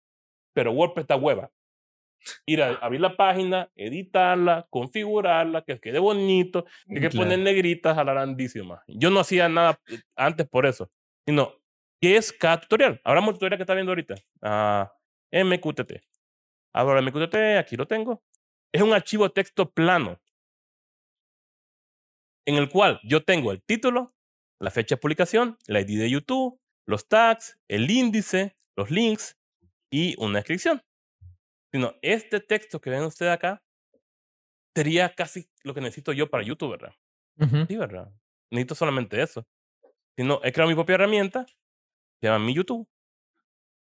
Pero WordPress está hueva. Ir a abrir la página, editarla, configurarla, que quede bonito, hay que Claro. poner negritas a la grandísima. Yo no hacía nada eh, antes por eso. Sino, ¿qué es cada tutorial? Hablamos del tutorial que está viendo ahorita. Ah, MQTT. El MQTT, aquí lo tengo. Es un archivo de texto plano en el cual yo tengo el título, la fecha de publicación, la ID de YouTube, los tags, el índice, los links y una descripción. Sino este texto que ven ustedes acá sería casi lo que necesito yo para YouTube, ¿verdad? Ujú. Sí, ¿verdad? Necesito solamente eso. Si no, he creado mi propia herramienta, se llama mi YouTube,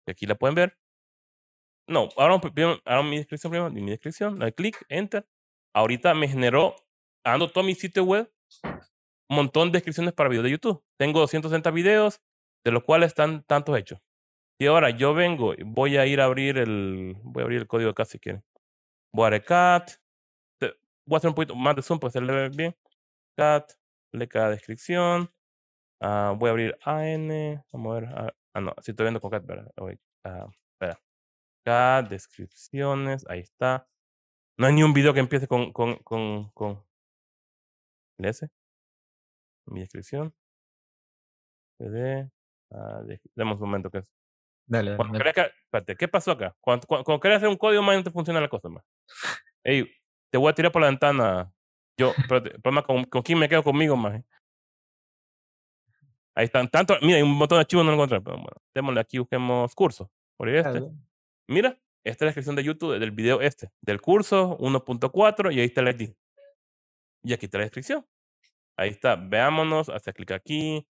que aquí la pueden ver. No, ahora, ahora mi descripción primero, mi descripción, le clic, enter. Ahorita me generó, ando todo mi sitio web, un montón de descripciones para videos de YouTube. Tengo 260 videos, de los cuales están tantos hechos. Y ahora yo vengo, voy a ir a abrir el, voy a abrir el código acá si quieren. Voy a dar cat, voy a hacer un poquito más de zoom para que se le vea bien. Cat, le cada descripción. Uh, voy a abrir AN, vamos a ver. Ah, ah, no, si estoy viendo con cat, ¿verdad? Uh, espera. Cat, descripciones, ahí está. No hay ni un video que empiece con, con, con, con. Mi descripción. CD. Uh, demos un momento que es. Dale, dale. Que, espérate, ¿qué pasó acá? Cuando, cuando, querés hacer un código más no te funciona la cosa más. Ey, te voy a tirar por la ventana. Yo, pero el problema con, con quién me quedo conmigo más. Ahí están tanto, mira, hay un montón de archivos no lo encontré, pero bueno, démosle aquí, busquemos curso. Por ahí este. Mira, esta es la descripción de YouTube del video este, del curso 1.4 y ahí está el ID. Y aquí está la descripción. Ahí está, veámonos, hace clic aquí,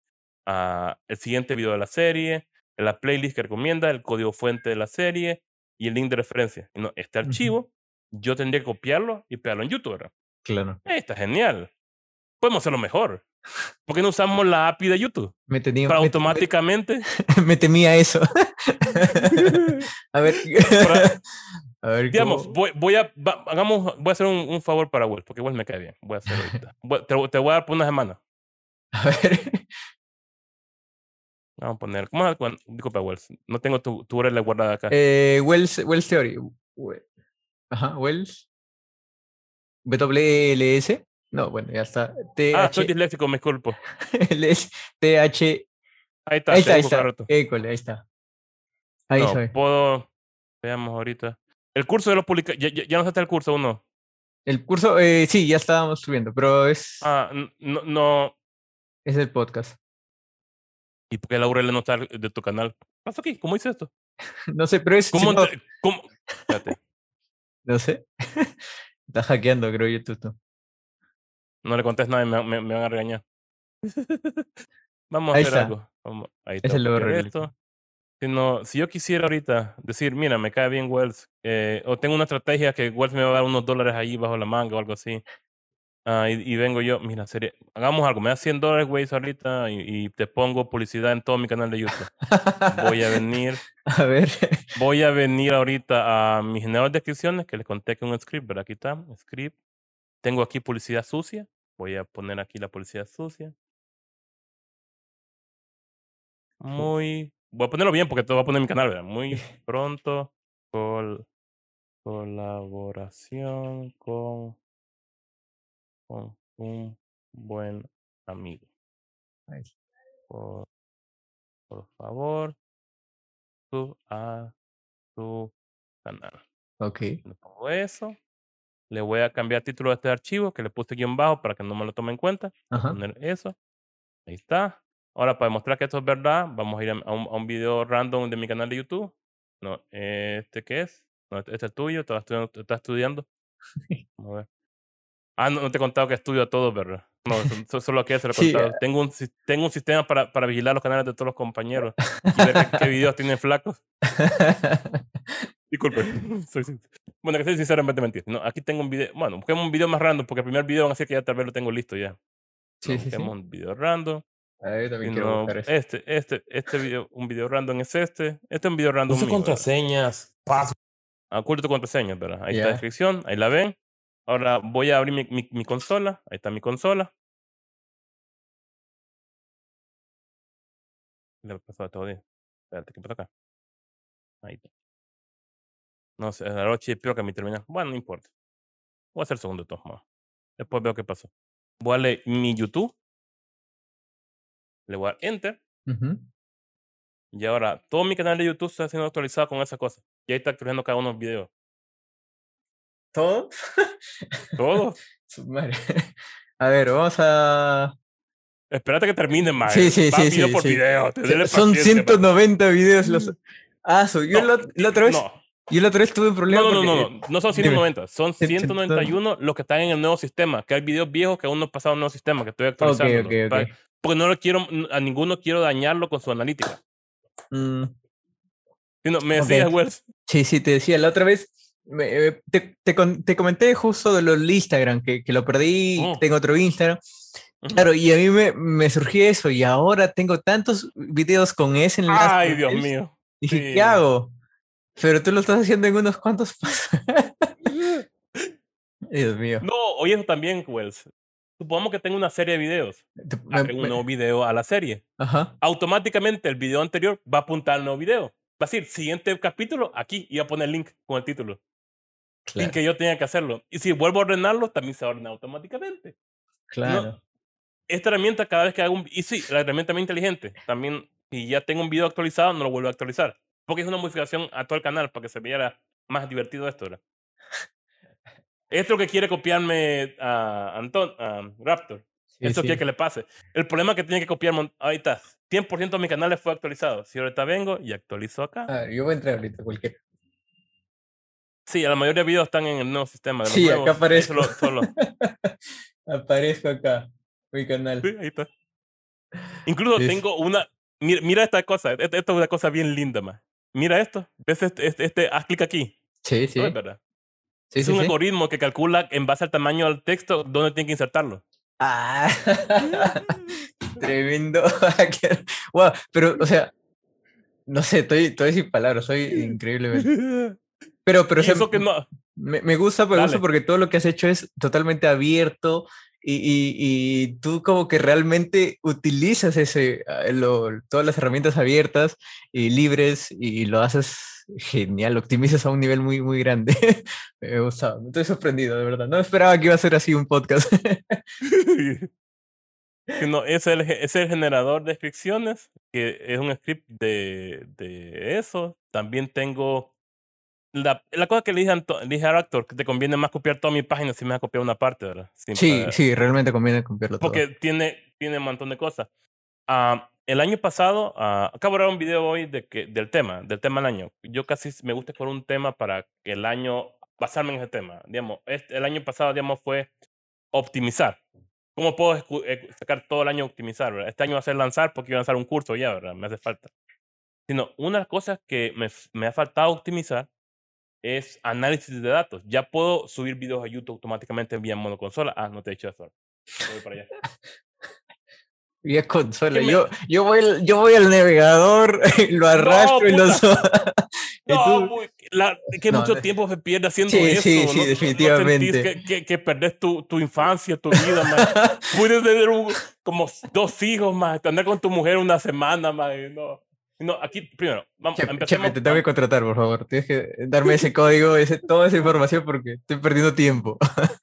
a el siguiente video de la serie, la playlist que recomienda, el código fuente de la serie y el link de referencia. No, este archivo yo tendría que copiarlo y pegarlo en YouTube. ¿verdad? Claro. está genial. Podemos hacerlo mejor. ¿Por qué no usamos la API de YouTube? Me tenía, para automáticamente. [laughs] Me, temía eso. [laughs] a ver. [laughs] a ver digamos, voy, voy, a hagamos, voy a hacer un, un, favor para Will, porque Will me cae bien. Voy a hacer ahorita. te, te, voy a dar por una semana. A ver. Vamos a poner. ¿Cómo Disculpa, Wells. No tengo tu, tu URL guardada acá. Eh, Wells, Wells Theory. Ajá, Wells. WLS. No, bueno, ya está. T ah, soy disléxico, me disculpo. [laughs] TH. Ahí está, ahí está. Ahí está. École, ahí está. Ahí no, Puedo. Veamos ahorita. El curso de los publica... ¿Ya, ya, no está el curso uno? El curso, eh, sí, ya estábamos subiendo, pero es. Ah, no, no. Es el podcast. ¿Y por qué la URL no está de tu canal? ¿Qué pasa aquí? ¿Cómo hice esto? [laughs] no sé, pero es. ¿Cómo? ¿Cómo? Espérate. [laughs] no sé. [laughs] está hackeando, creo YouTube. No le contés nada y me, me, van a regañar. Vamos a hacer algo. ahí está. Es el esto. Si, no, si yo quisiera ahorita decir, mira, me cae bien Wells, eh, o tengo una estrategia que Wells me va a dar unos dólares ahí bajo la manga o algo así, Ah, y, vengo yo, mira, serie, hagamos algo, me das 100 dólares, güey, ahorita y, te pongo publicidad en todo mi canal de YouTube. voy a venir. [laughs] A ver. Voy a venir ahorita a mis generador de descripciones, que les conté que un script, ¿verdad? Aquí está, script. Tengo aquí publicidad sucia. Voy a poner aquí la publicidad sucia. Muy. Voy a ponerlo bien porque te voy a poner en mi canal, ¿verdad? Muy [laughs] pronto. Col colaboración con con un buen amigo. Por, por favor, sub a tu canal. Ok. Le pongo eso. Le voy a cambiar título de este archivo que le puse aquí en bajo para que no me lo tome en cuenta. Ajá. Poner eso. Ahí está. Ahora, para demostrar que esto es verdad, vamos a ir a un, a un video random de mi canal de YouTube. No, ¿este qué es? No, este, este es tuyo, estás estudiando. Estás [laughs] estudiando. Vamos a ver. Ah, no, te he contado que estudio a todos, ¿verdad? No, solo que se lo he contado. Eh. tengo, un, tengo un sistema para, para vigilar los canales de todos los compañeros y ver qué, videos tienen flacos. [laughs] Disculpe. [laughs] bueno, que soy sinceramente mentir. No, aquí tengo un video. Bueno, busquemos un video más random porque el primer video van a ser que ya tal vez lo tengo listo ya. Sí, sí, busquemos un video random. A ver, también quiero no, Este, este, este video, un video random es este. Este es un video random. Usa contraseñas. Paso. Oculto tu contraseñas, ¿verdad? Ahí está la descripción, ahí la ven. Ahora voy a abrir mi, mi, mi consola. Ahí está mi consola. Le pasó todo bien. Espérate, ¿qué pasa acá? Ahí está. No sé, la noche peor que mi terminal. Bueno, no importa. Voy a hacer el segundo de todos modos. Después veo qué pasó. Voy a leer mi YouTube. Le voy a dar Enter. Y ahora todo mi canal de YouTube está siendo actualizado con esa cosa. Y ahí está actualizando cada uno de los videos. ¿Todo? Todo. [laughs] A ver, vamos a. Espérate que termine, más. Sí, sí, sí. Video por video. Son 190 videos los. Ah, soy yo la, otra vez. No. Yo la otra vez tuve un problema. No, no, no, no, no, son 190, son 191 los que están en el nuevo sistema. Que hay videos viejos que aún no han pasado un nuevo sistema, que estoy actualizando. Okay, okay, Porque no lo quiero, a ninguno quiero dañarlo con su analítica. Mm, No, me decías, Wells. sí, sí, te decía, la otra vez me- eh, te, te te comenté justo de lo del Instagram, que, que lo perdí, Oh. tengo otro Instagram. Claro, y a mí me, me surgió eso, y ahora tengo tantos videos con ese enlace. Ay, Dios mío. Dije, sí. ¿qué hago? Pero tú lo estás haciendo en unos cuantos pasos. [laughs] Dios mío. No, oye, eso también, Wells. Supongamos que tengo una serie de videos. Agrego un me- nuevo video a la serie. Ajá. Automáticamente el video anterior va a apuntar al nuevo video. Va a decir, siguiente capítulo, aquí, y va a poner el link con el título. Sin Claro, que yo tenga que hacerlo. Y si vuelvo a ordenarlo, también se ordena automáticamente. claro. Esta herramienta, cada vez que hago un... Y sí, la herramienta más inteligente. También, si ya tengo un video actualizado, no lo vuelvo a actualizar. Porque es una modificación a todo el canal para que se viera más divertido esto. ¿verdad? Esto es lo que quiere copiarme a Anton, a Raptor. Sí, Eso sí. quiere que le pase. El problema es que tiene que copiar. mon- Ahí está. 100% de mis canales fue actualizado. Si ahorita vengo y actualizo acá. A ver, yo voy a entrar ahorita, cualquier. Sí, la mayoría de videos están en el nuevo sistema. De los Sí, acá nuevos. Ahí aparezco. Solo, solo. [laughs] Aparezco acá, mi canal. Sí, ahí está. Incluso Sí, tengo una. Mira, mira esta cosa. Esto, esto es una cosa bien linda, más. Mira esto. ¿Ves este? este, este- haz clic aquí. Sí, sí. ¿No es verdad? sí, es sí, un algoritmo que calcula en base al tamaño del texto dónde tiene que insertarlo. Ah, [laughs] tremendo [laughs] hacker. Wow, pero, o sea, no sé, estoy, estoy sin palabras, soy increíblemente. Pero, pero, o sea, eso que no. me, me gusta, me gusta porque todo lo que has hecho es totalmente abierto y, y, y tú como que realmente utilizas ese, ah, lo- todas las herramientas abiertas y libres y lo haces genial, lo optimizas a un nivel muy, muy grande. [laughs] me ha gustado, estoy sorprendido, de verdad. No esperaba que iba a ser así un podcast. [laughs] [laughs] No, es el, es el generador de descripciones, que es un script de, de eso. También tengo. La, la cosa que le dije, Anto- le dije a Raptor, que te conviene más copiar toda mi página si me vas a copiar una parte, ¿verdad? Sin Sí, sí, realmente conviene copiarlo todo. Porque tiene, tiene un montón de cosas. Ah, el año pasado, ah, acabo de grabar un video hoy de que, del tema, del tema del año. Yo casi me gusta escoger un tema para que el año, basarme en ese tema. Digamos, este, el año pasado, digamos, fue optimizar. ¿Cómo puedo eh, sacar todo el año optimizar? ¿verdad? Este año va a ser lanzar porque iba a lanzar un curso ya, ¿verdad? Me hace falta. Sino, una de las cosas que me, me ha faltado optimizar es análisis de datos. Ya puedo subir videos a YouTube automáticamente vía monoconsola. Ah, no te he hecho eso. Voy para allá. [laughs] Y es consola. ¿Qué me- Yo, yo, voy yo voy al navegador, [laughs] lo arrastro y lo subo. [laughs] No, muy- la- que No, mucho tiempo se pierde haciendo Sí, eso. sí, ¿no? sí, ¿No- no- no definitivamente. que, que, que perdés tu, tu infancia, tu vida, man? Puedes tener un- como dos hijos, más, andar con tu mujer una semana, más. No, no, aquí, primero, vamos, Chepe, empecemos. Chepe, te tengo que contratar, por favor. Tienes que darme ese código, ese, toda esa información porque estoy perdiendo tiempo. [laughs]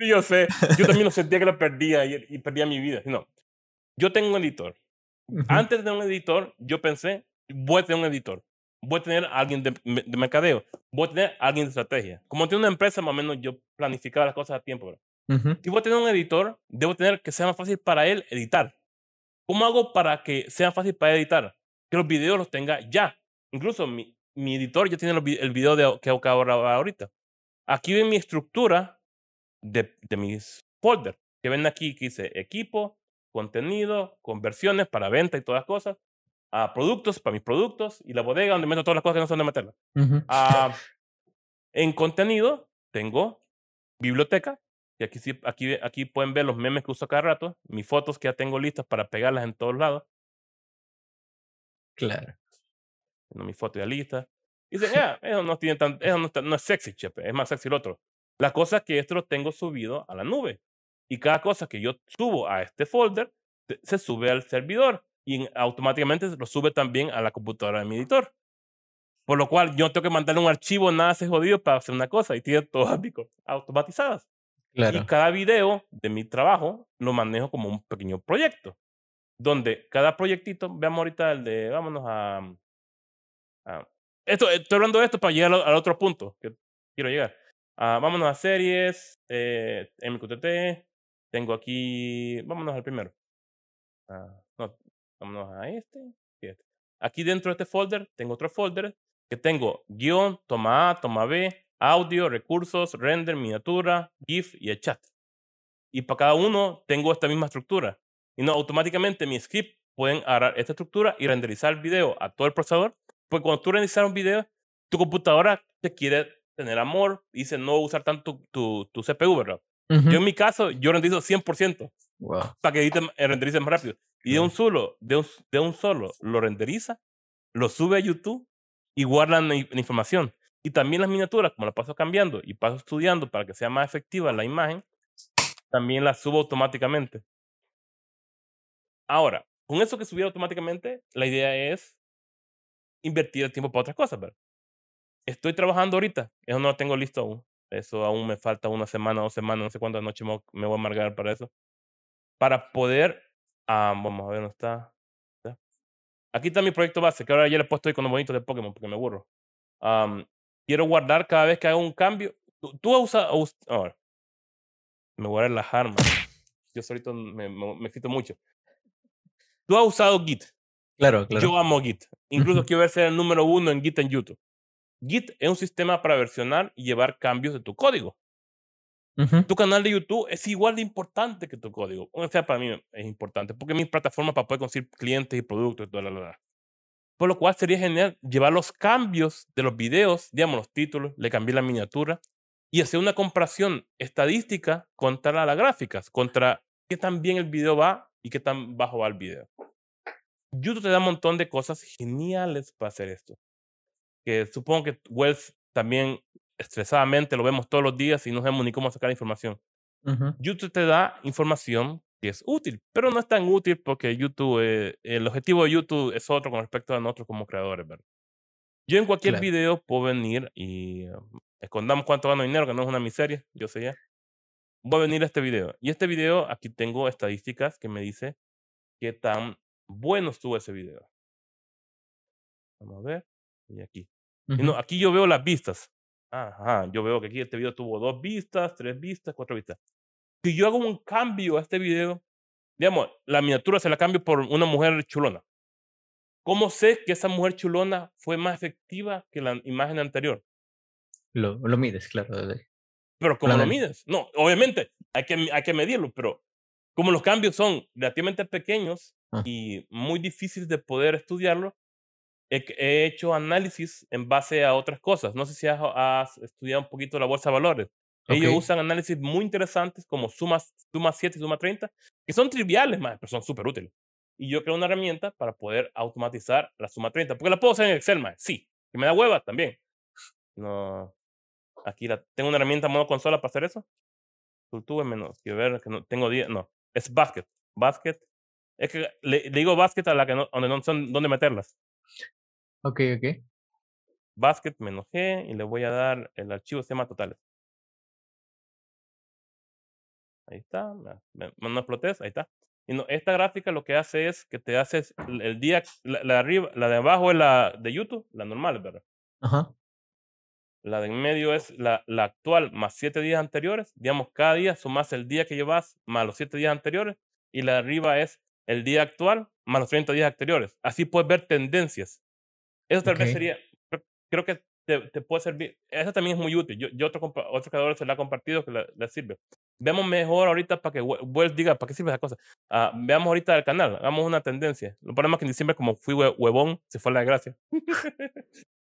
Sí, yo sé, yo también lo sentía que lo perdía y, y perdía mi vida. No, yo tengo un editor. Antes de tener un editor, yo pensé, voy a tener un editor. Voy a tener a alguien de, de mercadeo. Voy a tener a alguien de estrategia. Como tengo una empresa, más o menos yo planificaba las cosas a tiempo. ¿verdad? Ujú. Si voy a tener un editor, debo tener que sea más fácil para él editar. ¿Cómo hago para que sea fácil para editar? Que los videos los tenga ya. Incluso mi, mi editor ya tiene el video de, que acabo de ahorita. Aquí ven mi estructura de, de mis folders. Que ven aquí que dice equipo, contenido, conversiones para venta y todas las cosas. A productos para mis productos y la bodega donde meto todas las cosas que no son de meterlas. Ujú. Ah, en contenido tengo biblioteca. Y aquí, aquí, aquí pueden ver los memes que uso cada rato. Mis fotos que ya tengo listas para pegarlas en todos lados. Claro. Tengo mi foto ya lista. Y dicen, "Ah, eso no tiene tan, eso no, está- no es sexy, chepe, es más sexy el otro. La cosa es que esto lo tengo subido a la nube. Y cada cosa que yo subo a este folder se- sube al servidor y en- automáticamente lo sube también a la computadora de mi editor. Por lo cual yo no tengo que mandarle un archivo nada se jodido para hacer una cosa y tiene todas [laughs] mis cosas automatizadas. Claro. Y cada video de mi trabajo lo manejo como un pequeño proyecto. Donde cada proyectito, veamos ahorita el de, vámonos a... a- esto, estoy hablando de esto para llegar al, otro punto que quiero llegar. Ah, vámonos a series, eh, MQTT, tengo aquí, vámonos al primero. Ah, no, vámonos a este este. Aquí dentro de este folder tengo otro folder que tengo guion, toma A, toma B, audio, recursos, render, miniatura, GIF y el chat. Y para cada uno tengo esta misma estructura. Y no, automáticamente mi script pueden agarrar esta estructura y renderizar el video a todo el procesador. Pues cuando tú renderizas un video, tu computadora te quiere tener amor, dice no usar tanto tu, tu CPU, ¿verdad? Yo en mi caso, yo renderizo 100% para que eh, renderice más rápido. Y de un solo, de un, de un solo, lo renderiza, lo sube a YouTube y guarda la, información. Y también las miniaturas, como las paso cambiando y paso estudiando para que sea más efectiva la imagen, también las subo automáticamente. Ahora, con eso que subiera automáticamente, la idea es invertir el tiempo para otras cosas, ¿verdad? Estoy trabajando ahorita, eso no lo tengo listo aún. Eso aún me falta una semana, dos semanas, no sé cuántas noches me voy a amargar para eso. Para poder, ah, vamos a ver, ¿dónde está? Aquí está mi proyecto base, que ahora ya le he puesto con icono bonito de Pokémon porque me aburro. quiero guardar cada vez que hago un cambio. Tú, has usado, ahora, me voy a relajar, man. Yo solito me, me, me mucho. Tú has usado Git. Claro, claro. Yo amo Git. Incluso [laughs] quiero ver ser el número uno en Git en YouTube. Git es un sistema para versionar y llevar cambios de tu código. Tu canal de YouTube es igual de importante que tu código. O sea, para mí es importante porque es mi plataforma para poder conseguir clientes y productos y todo lo Por lo cual sería genial llevar los cambios de los videos, digamos los títulos, le cambié la miniatura y hacer una comparación estadística contra las gráficas, contra qué tan bien el video va y qué tan bajo va el video. YouTube te da un montón de cosas geniales para hacer esto. Que supongo que Wells también estresadamente lo vemos todos los días y no sabemos ni cómo sacar información. YouTube te da información que es útil, pero no es tan útil porque YouTube, eh, el objetivo de YouTube es otro con respecto a nosotros como creadores, ¿verdad? Yo en cualquier video puedo venir y um, escondamos cuánto gano dinero, que no es una miseria, yo sé ya. Voy a venir a este video. Y este video, aquí tengo estadísticas que me dice qué tan bueno estuvo ese video. Vamos a ver. Y aquí. y no, aquí yo veo las vistas. Ajá, yo veo que aquí este video tuvo dos vistas, tres vistas, cuatro vistas. Si yo hago un cambio a este video, digamos, la miniatura se la cambio por una mujer chulona. ¿Cómo sé que esa mujer chulona fue más efectiva que la imagen anterior? Lo, lo mides, claro. Pero ¿cómo lo mides? No, obviamente hay que, hay que medirlo, pero como los cambios son relativamente pequeños ah. y muy difíciles de poder estudiarlo, he, hecho análisis en base a otras cosas. No sé si has, estudiado un poquito la bolsa de valores. Ellos usan análisis muy interesantes como suma, suma 7 y suma 30, que son triviales, más, pero son súper útiles. Y yo creo una herramienta para poder automatizar la suma 30. Porque la puedo hacer en Excel, más. Sí. Que me da hueva también. No. Aquí la, tengo una herramienta modo consola para hacer eso. Tuve menos. Quiero ver que no tengo 10. No. Es basket. Basket. Es que le, digo basket a la que no, donde no son dónde meterlas. Ok, ok. Basket menos G y le voy a dar el archivo se llama totales. Ahí está. No explotes, ahí está. Y no, esta gráfica lo que hace es que te hace el día, la, de arriba, la de abajo es la de YouTube, la normal, ¿verdad? Ajá. La de en medio es la, la actual más siete días anteriores. Digamos, cada día sumas el día que llevas más los siete días anteriores. Y la de arriba es el día actual más los 30 días anteriores. Así puedes ver tendencias. Eso tal vez sería, creo que te, te, puede servir. Eso también es muy útil. Yo, yo otro, otro creador se la ha compartido que le, sirve. Veamos mejor ahorita para que Wells diga para qué sirve esa cosa. Uh, veamos ahorita el canal, hagamos una tendencia. Lo problema es que en diciembre, como fui huevón, se fue la desgracia. [laughs]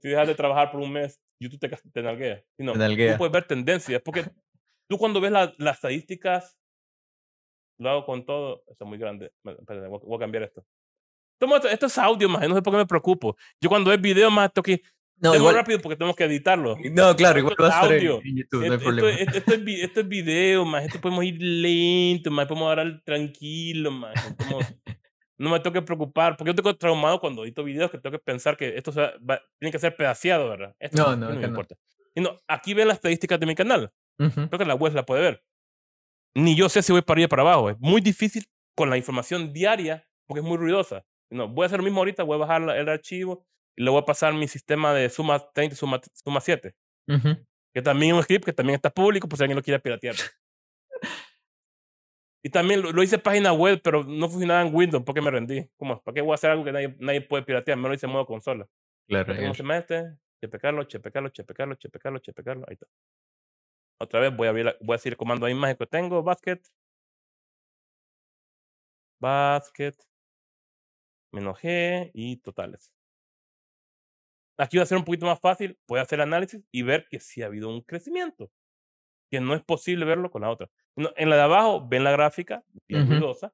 si dejas de trabajar por un mes, YouTube te, te nalguea. no, tú puedes ver tendencias, porque tú cuando ves las estadísticas, lo hago con todo, eso es muy grande. Espérate, voy a cambiar esto esto, es audio, más, no sé por qué me preocupo. Yo cuando es video, más tengo que no, igual, rápido porque tenemos que editarlo. No, claro, igual va a audio. en YouTube, no hay problema. Esto, esto, es, esto, es, video, más. Esto podemos ir lento, más. Podemos hablar tranquilo, más. No me tengo que preocupar. Porque yo tengo traumado cuando edito videos que tengo que pensar que esto tiene que ser pedaciado, ¿verdad? Esto no, no, no me importa. Y no, aquí ven las estadísticas de mi canal. Creo que la web la puede ver. Ni yo sé si voy para arriba o para abajo. Es muy difícil con la información diaria porque es muy ruidosa. No, voy a hacer lo mismo ahorita, voy a bajar el archivo y le voy a pasar mi sistema de suma 30 suma, suma 7. Que también es un script que también está público, pues si alguien lo quiere piratear. Y también lo, hice página web, pero no funcionaba en Windows porque me rendí. ¿Cómo? ¿Para qué voy a hacer algo que nadie, nadie puede piratear? Me lo hice en modo consola. Claro. ¿Cómo se mete? Chepecarlo, chepecarlo, chepecarlo, chepecarlo, chepecarlo. Ahí está. Otra vez voy a, ver, voy a decir el comando de imagen que tengo, basket. basket, menos G y totales. Aquí va a ser un poquito más fácil, puede hacer análisis y ver que sí ha habido un crecimiento, que no es posible verlo con la otra. en la de abajo ven la gráfica, bien ruidosa.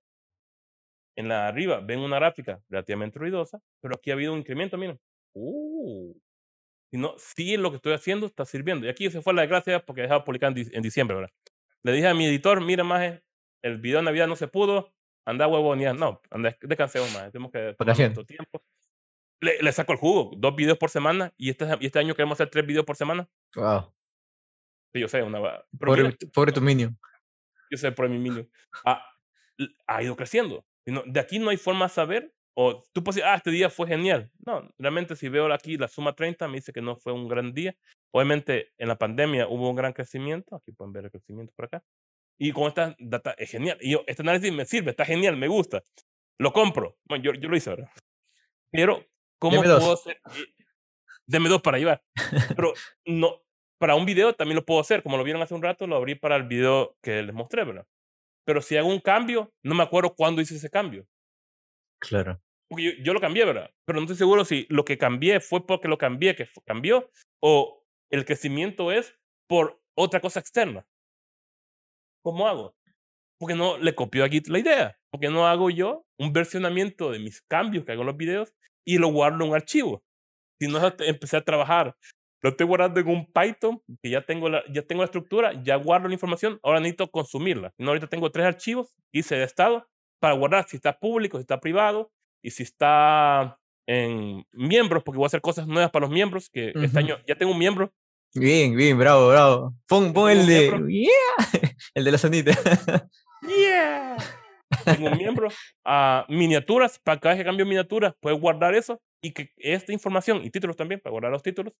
En la de arriba ven una gráfica relativamente ruidosa, pero aquí ha habido un incremento, miren. Uh, si no, sí lo que estoy haciendo está sirviendo. Y aquí se fue la desgracia porque he dejado publicar en, diciembre, ¿verdad? Le dije a mi editor, mira, más el video de Navidad no se pudo, anda huevonear. No, anda, descansemos más, tenemos que tomar nuestro tiempo. Le, le, saco el jugo, dos videos por semana, y este, y este año queremos hacer tres videos por semana. Wow. Yo sé, una... Pobre, pobre tu minion. Yo sé, por mi minion. Ha, ha ido creciendo. de aquí no hay forma de saber o tú puedes decir, ah, este día fue genial. No, realmente si veo aquí la suma 30, me dice que no fue un gran día. Obviamente en la pandemia hubo un gran crecimiento. Aquí pueden ver el crecimiento por acá. Y con esta data es genial. Y yo, este análisis me sirve, está genial, me gusta. Lo compro. Bueno, yo, yo lo hice ahora. Pero, ¿cómo puedo hacer? Deme dos para llevar. Pero no, para un video también lo puedo hacer. Como lo vieron hace un rato, lo abrí para el video que les mostré, ¿verdad? Pero si hago un cambio, no me acuerdo cuándo hice ese cambio. Claro. Porque yo, lo cambié, ¿verdad? Pero no estoy seguro si lo que cambié fue porque lo cambié, que cambió, o el crecimiento es por otra cosa externa. ¿Cómo hago? Porque no le copió aquí la idea. Porque no hago yo un versionamiento de mis cambios que hago en los videos y lo guardo en un archivo. Si no empecé a trabajar, lo estoy guardando en un Python, que ya tengo la, ya tengo la estructura, ya guardo la información, ahora necesito consumirla. No, ahorita tengo tres archivos, hice de estado, para guardar si está público, si está privado, y si está en miembros, porque voy a hacer cosas nuevas para los miembros, que este año ya tengo un miembro. Bien, bien, bravo, bravo. Pon, pon el de... Yeah. [laughs] El de la sonita. Yeah. Tengo un miembro a miniaturas, para cada vez que cambio miniaturas, puedes guardar eso y que esta información, y títulos también, para guardar los títulos,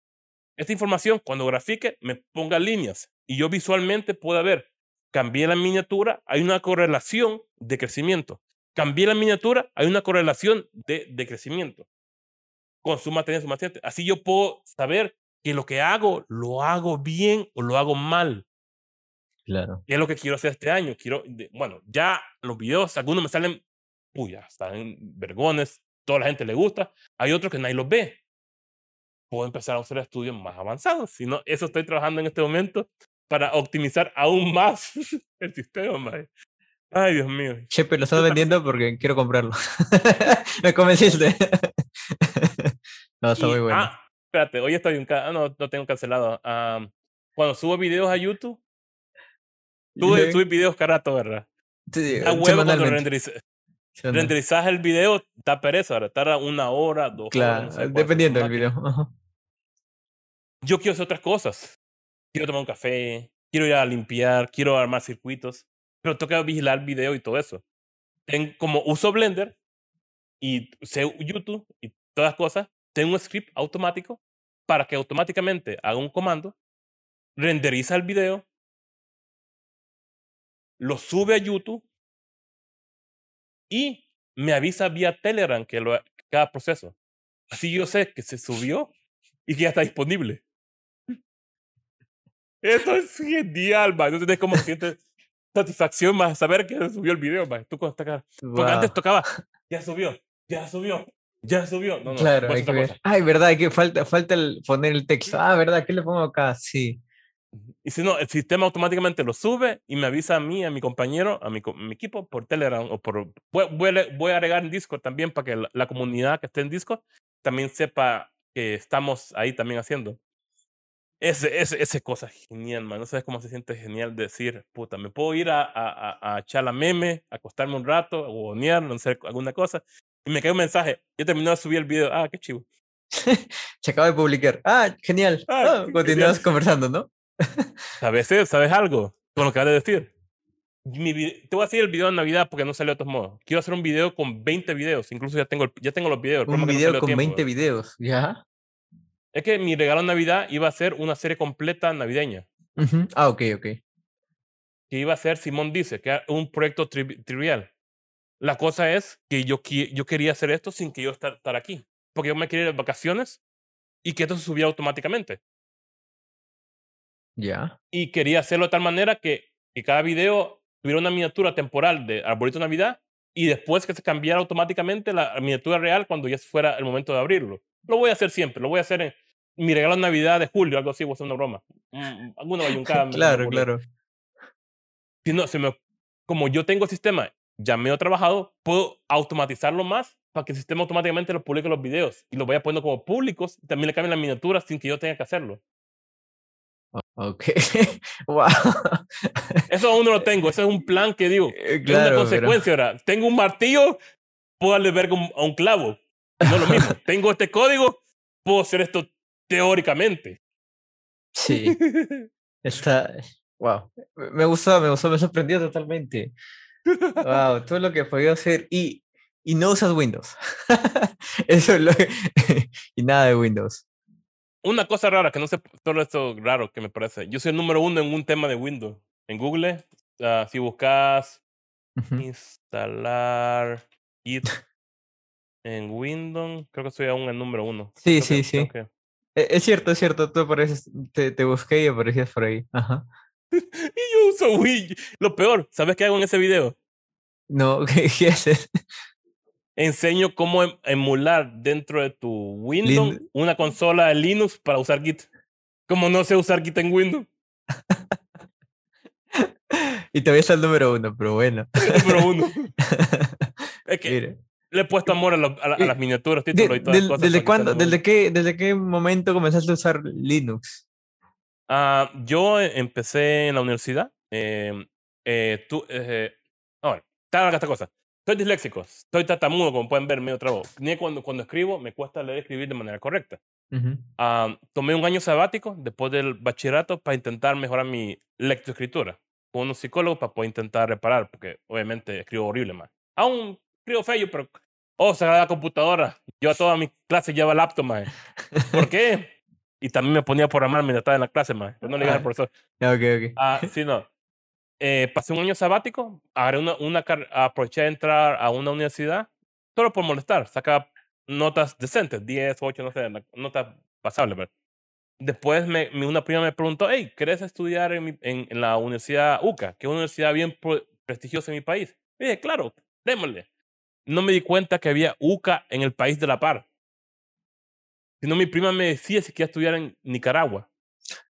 esta información, cuando grafique, me ponga líneas y yo visualmente pueda ver, cambié la miniatura, hay una correlación de crecimiento cambié la miniatura, hay una correlación de, de crecimiento con su materia, su materia. Así yo puedo saber que lo que hago, lo hago bien o lo hago mal. Claro. Y es lo que quiero hacer este año. Quiero, bueno, ya los videos, algunos me salen, puya, salen vergones, toda la gente le gusta. Hay otros que nadie los ve. Puedo empezar a hacer estudios más avanzados. Si no, eso estoy trabajando en este momento para optimizar aún más [laughs] el sistema. Ay, Dios mío. Chepe, lo estás vendiendo porque quiero comprarlo. [laughs] Me convenciste. [laughs] no, está muy bueno. Ah, espérate, hoy estoy en ah, no, no tengo cancelado. cuando subo videos a YouTube, tuve, subí videos cada rato, ¿verdad? Sí, da huevo cuando renderizas el video, da pereza. Tarda una hora, dos claro, horas. dependiendo del video. Yo quiero hacer otras cosas. Quiero tomar un café, quiero ir a limpiar, quiero armar circuitos pero que vigilar el video y todo eso. En, como uso Blender y sé YouTube y todas las cosas, tengo un script automático para que automáticamente haga un comando, renderiza el video, lo sube a YouTube y me avisa vía Telegram que lo, cada proceso. Así yo sé que se subió y que ya está disponible. Eso es genial, man. No tienes como sientes satisfacción más saber que subió el video, más. Tú cuando acá. Porque antes tocaba, ya subió, ya subió, ya subió. No, no, claro, hay que ver. Ay, verdad, que falta, falta el poner el texto. Ah, verdad, ¿qué le pongo acá? Sí. Y si no, el sistema automáticamente lo sube y me avisa a mí, a mi compañero, a mi, mi equipo por Telegram o por... Voy, voy, a agregar en Discord también para que la, la, comunidad que esté en Discord también sepa que estamos ahí también haciendo. Ese, ese, ese cosa genial, man. No sabes cómo se siente genial decir, puta, me puedo ir a, a, a, echar la meme, acostarme un rato, o bonear, no sé, alguna cosa. Y me cae un mensaje. Yo terminé de subir el video. Ah, qué chivo. [laughs] se acaba de publicar. Ah, genial. Ah, continuamos conversando, ¿no? A veces, ¿sabes algo? Con lo que acabas de decir. Mi, te voy a hacer el video de Navidad porque no salió de todos modos. Quiero hacer un video con 20 videos. Incluso ya tengo, ya tengo los videos. Un video con 20 videos, ¿ya? Es que mi regalo de Navidad iba a ser una serie completa navideña. Ah, ok, ok. Que iba a ser, Simón dice, que era un proyecto trivial. La cosa es que yo, yo quería hacer esto sin que yo estar, estar aquí. Porque yo me quería ir de vacaciones y que esto se subiera automáticamente. Ya. Y quería hacerlo de tal manera que, que cada video tuviera una miniatura temporal de arbolito de Navidad y después que se cambiara automáticamente la miniatura real cuando ya fuera el momento de abrirlo. Lo voy a hacer siempre, lo voy a hacer en mi regalo de Navidad de julio, algo así, voy a hacer una broma. Mm, alguna bayuncada. [laughs] claro, claro. Si no, se me, como yo tengo el sistema ya medio trabajado, puedo automatizarlo más para que el sistema automáticamente lo publique los videos y los vaya poniendo como públicos. Y también le cambien la miniatura sin que yo tenga que hacerlo. Ok. [laughs] wow. Eso aún no lo tengo. Eso es un plan que digo. Eh, es una consecuencia ahora. Tengo un martillo, puedo darle verga a un clavo. No lo mismo. [laughs] tengo este código, puedo hacer esto teóricamente. Sí. [laughs] Está. Wow. Me gustó, me gustó, me sorprendió totalmente. Wow, todo lo que podido hacer. Y, y no usas Windows. Eso es lo que... y nada de Windows una cosa rara, que no sé, todo esto raro que me parece. Yo soy el número uno en un tema de Windows. En Google, uh, si buscas instalar Git en Windows, creo que soy aún el número uno. Sí, sí, sí. E, es cierto, es cierto. Tú apareces, te, te busqué y aparecías por ahí. Ajá. [laughs] y yo uso Wii. Lo peor, ¿sabes qué hago en ese video? No, [laughs] ¿qué, qué haces? Enseño cómo em, emular dentro de tu Windows una consola de Linux para usar Git. Como no sé usar Git en Windows. [laughs] y todavía está el número uno, pero bueno. El número uno. [laughs] es que le he puesto amor a, las miniaturas, títulos y todas las cosas. ¿Desde cuándo, desde qué, desde qué momento comenzaste a usar Linux? Uh, yo empecé en la universidad. Eh, eh, tú, eh, ahora, esta cosa. Soy disléxico, soy tatamudo, como pueden ver, medio trabo. Ni cuando, cuando escribo me cuesta leer y escribir de manera correcta. Uh tomé un año sabático después del bachillerato para intentar mejorar mi lectoescritura. Con un psicólogo para poder intentar reparar, porque obviamente escribo horrible más. Aún escribo feo, pero. Oh, la computadora. Yo a todas mis clases llevaba laptop, más. ¿Por qué? [laughs] Y también me ponía a programar mientras estaba en la clase, más. no le dije al profesor. Ok, ok. Ah, sí, no. Eh, pasé un año sabático, una, una, aproveché de entrar a una universidad solo por molestar, sacaba notas decentes, 10, 8, no sé, notas pasables. Pero. Después me, una prima me preguntó, hey, ¿querés estudiar en, en, la Universidad UCA, que es una universidad bien prestigiosa en mi país? Y dije, claro, démosle. No me di cuenta que había UCA en el país de la par. Sino mi prima me decía si quería estudiar en Nicaragua,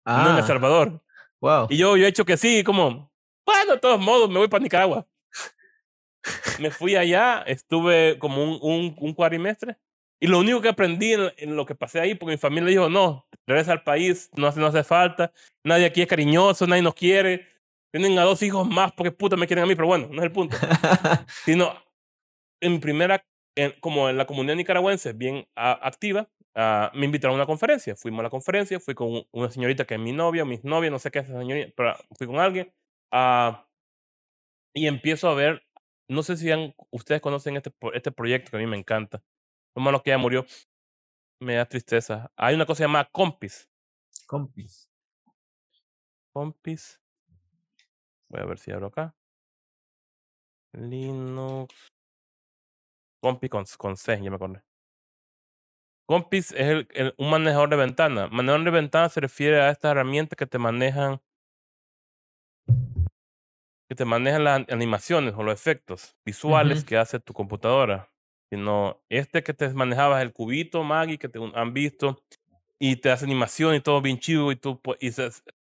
no en El ah. Salvador. Wow. Y yo, yo he hecho que sí, como, bueno, de todos modos, me voy para Nicaragua. me fui allá, estuve como un, un, un cuatrimestre. Y lo único que aprendí en, lo que pasé ahí, porque mi familia dijo, no, regresa al país, no hace, no hace falta, nadie aquí es cariñoso, nadie nos quiere. Tienen a dos hijos más porque puta me quieren a mí, pero bueno, no es el punto. [laughs] Sino, en primera, como en la comunidad nicaragüense bien activa, uh, me invitaron a una conferencia. Fuimos a la conferencia, fui con una señorita que es mi novia, mis novias, no sé qué es esa señorita, pero fui con alguien. Uh, y empiezo a ver, no sé si ustedes conocen este, este proyecto que a mí me encanta. Lo malo que ya murió, me da tristeza. Hay una cosa llamada Compis. Compis. Compis. Voy a ver si abro acá. Linux. Compis con, con C, ya me acordé. Compis es el, un manejador de ventana. Manejador de ventana se refiere a estas herramientas que te manejan que te manejan las animaciones o los efectos visuales que hace tu computadora, sino este que te manejabas el cubito Maggie que te han visto y te hace animación y todo bien chido y tú y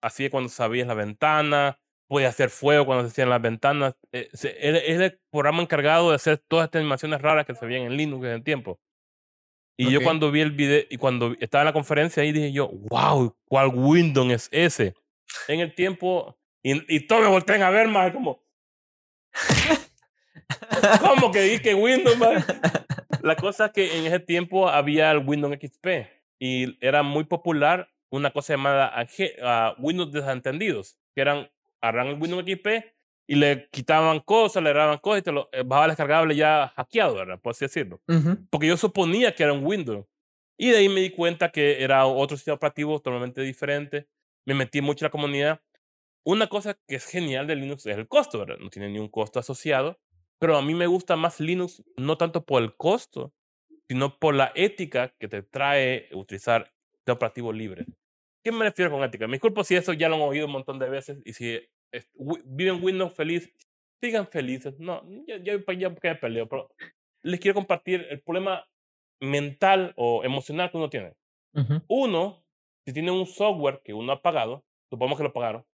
así cuando sabías la ventana, podías hacer fuego cuando se hacían las ventanas. Eh, es, el programa encargado de hacer todas estas animaciones raras que se veían en Linux en el tiempo. Y yo cuando vi el video y cuando estaba en la conferencia ahí dije yo, wow, ¿cuál Windows es ese? En el tiempo y, y todos me voltean a ver, más como. [laughs] ¿Cómo que dije Windows, man? La cosa es que en ese tiempo había el Windows XP y era muy popular una cosa llamada uh, Windows desentendidos, que eran agarran el Windows XP y le quitaban cosas, le daban cosas y te lo eh, bajaba descargable ya hackeado, ¿verdad? Por así decirlo. Porque yo suponía que era un Windows. Y de ahí me di cuenta que era otro sistema operativo totalmente diferente. Me metí mucho en la comunidad una cosa que es genial de Linux es el costo, ¿verdad? No tiene ni un costo asociado, pero a mí me gusta más Linux no tanto por el costo, sino por la ética que te trae utilizar de operativo libre. ¿Qué me refiero con ética? Me disculpo si eso ya lo han oído un montón de veces y si viven Windows feliz, sigan felices. No, ya, ya, ya me peleo, pero les quiero compartir el problema mental o emocional que uno tiene. Uno, si tiene un software que uno ha pagado, supongamos que lo pagaron,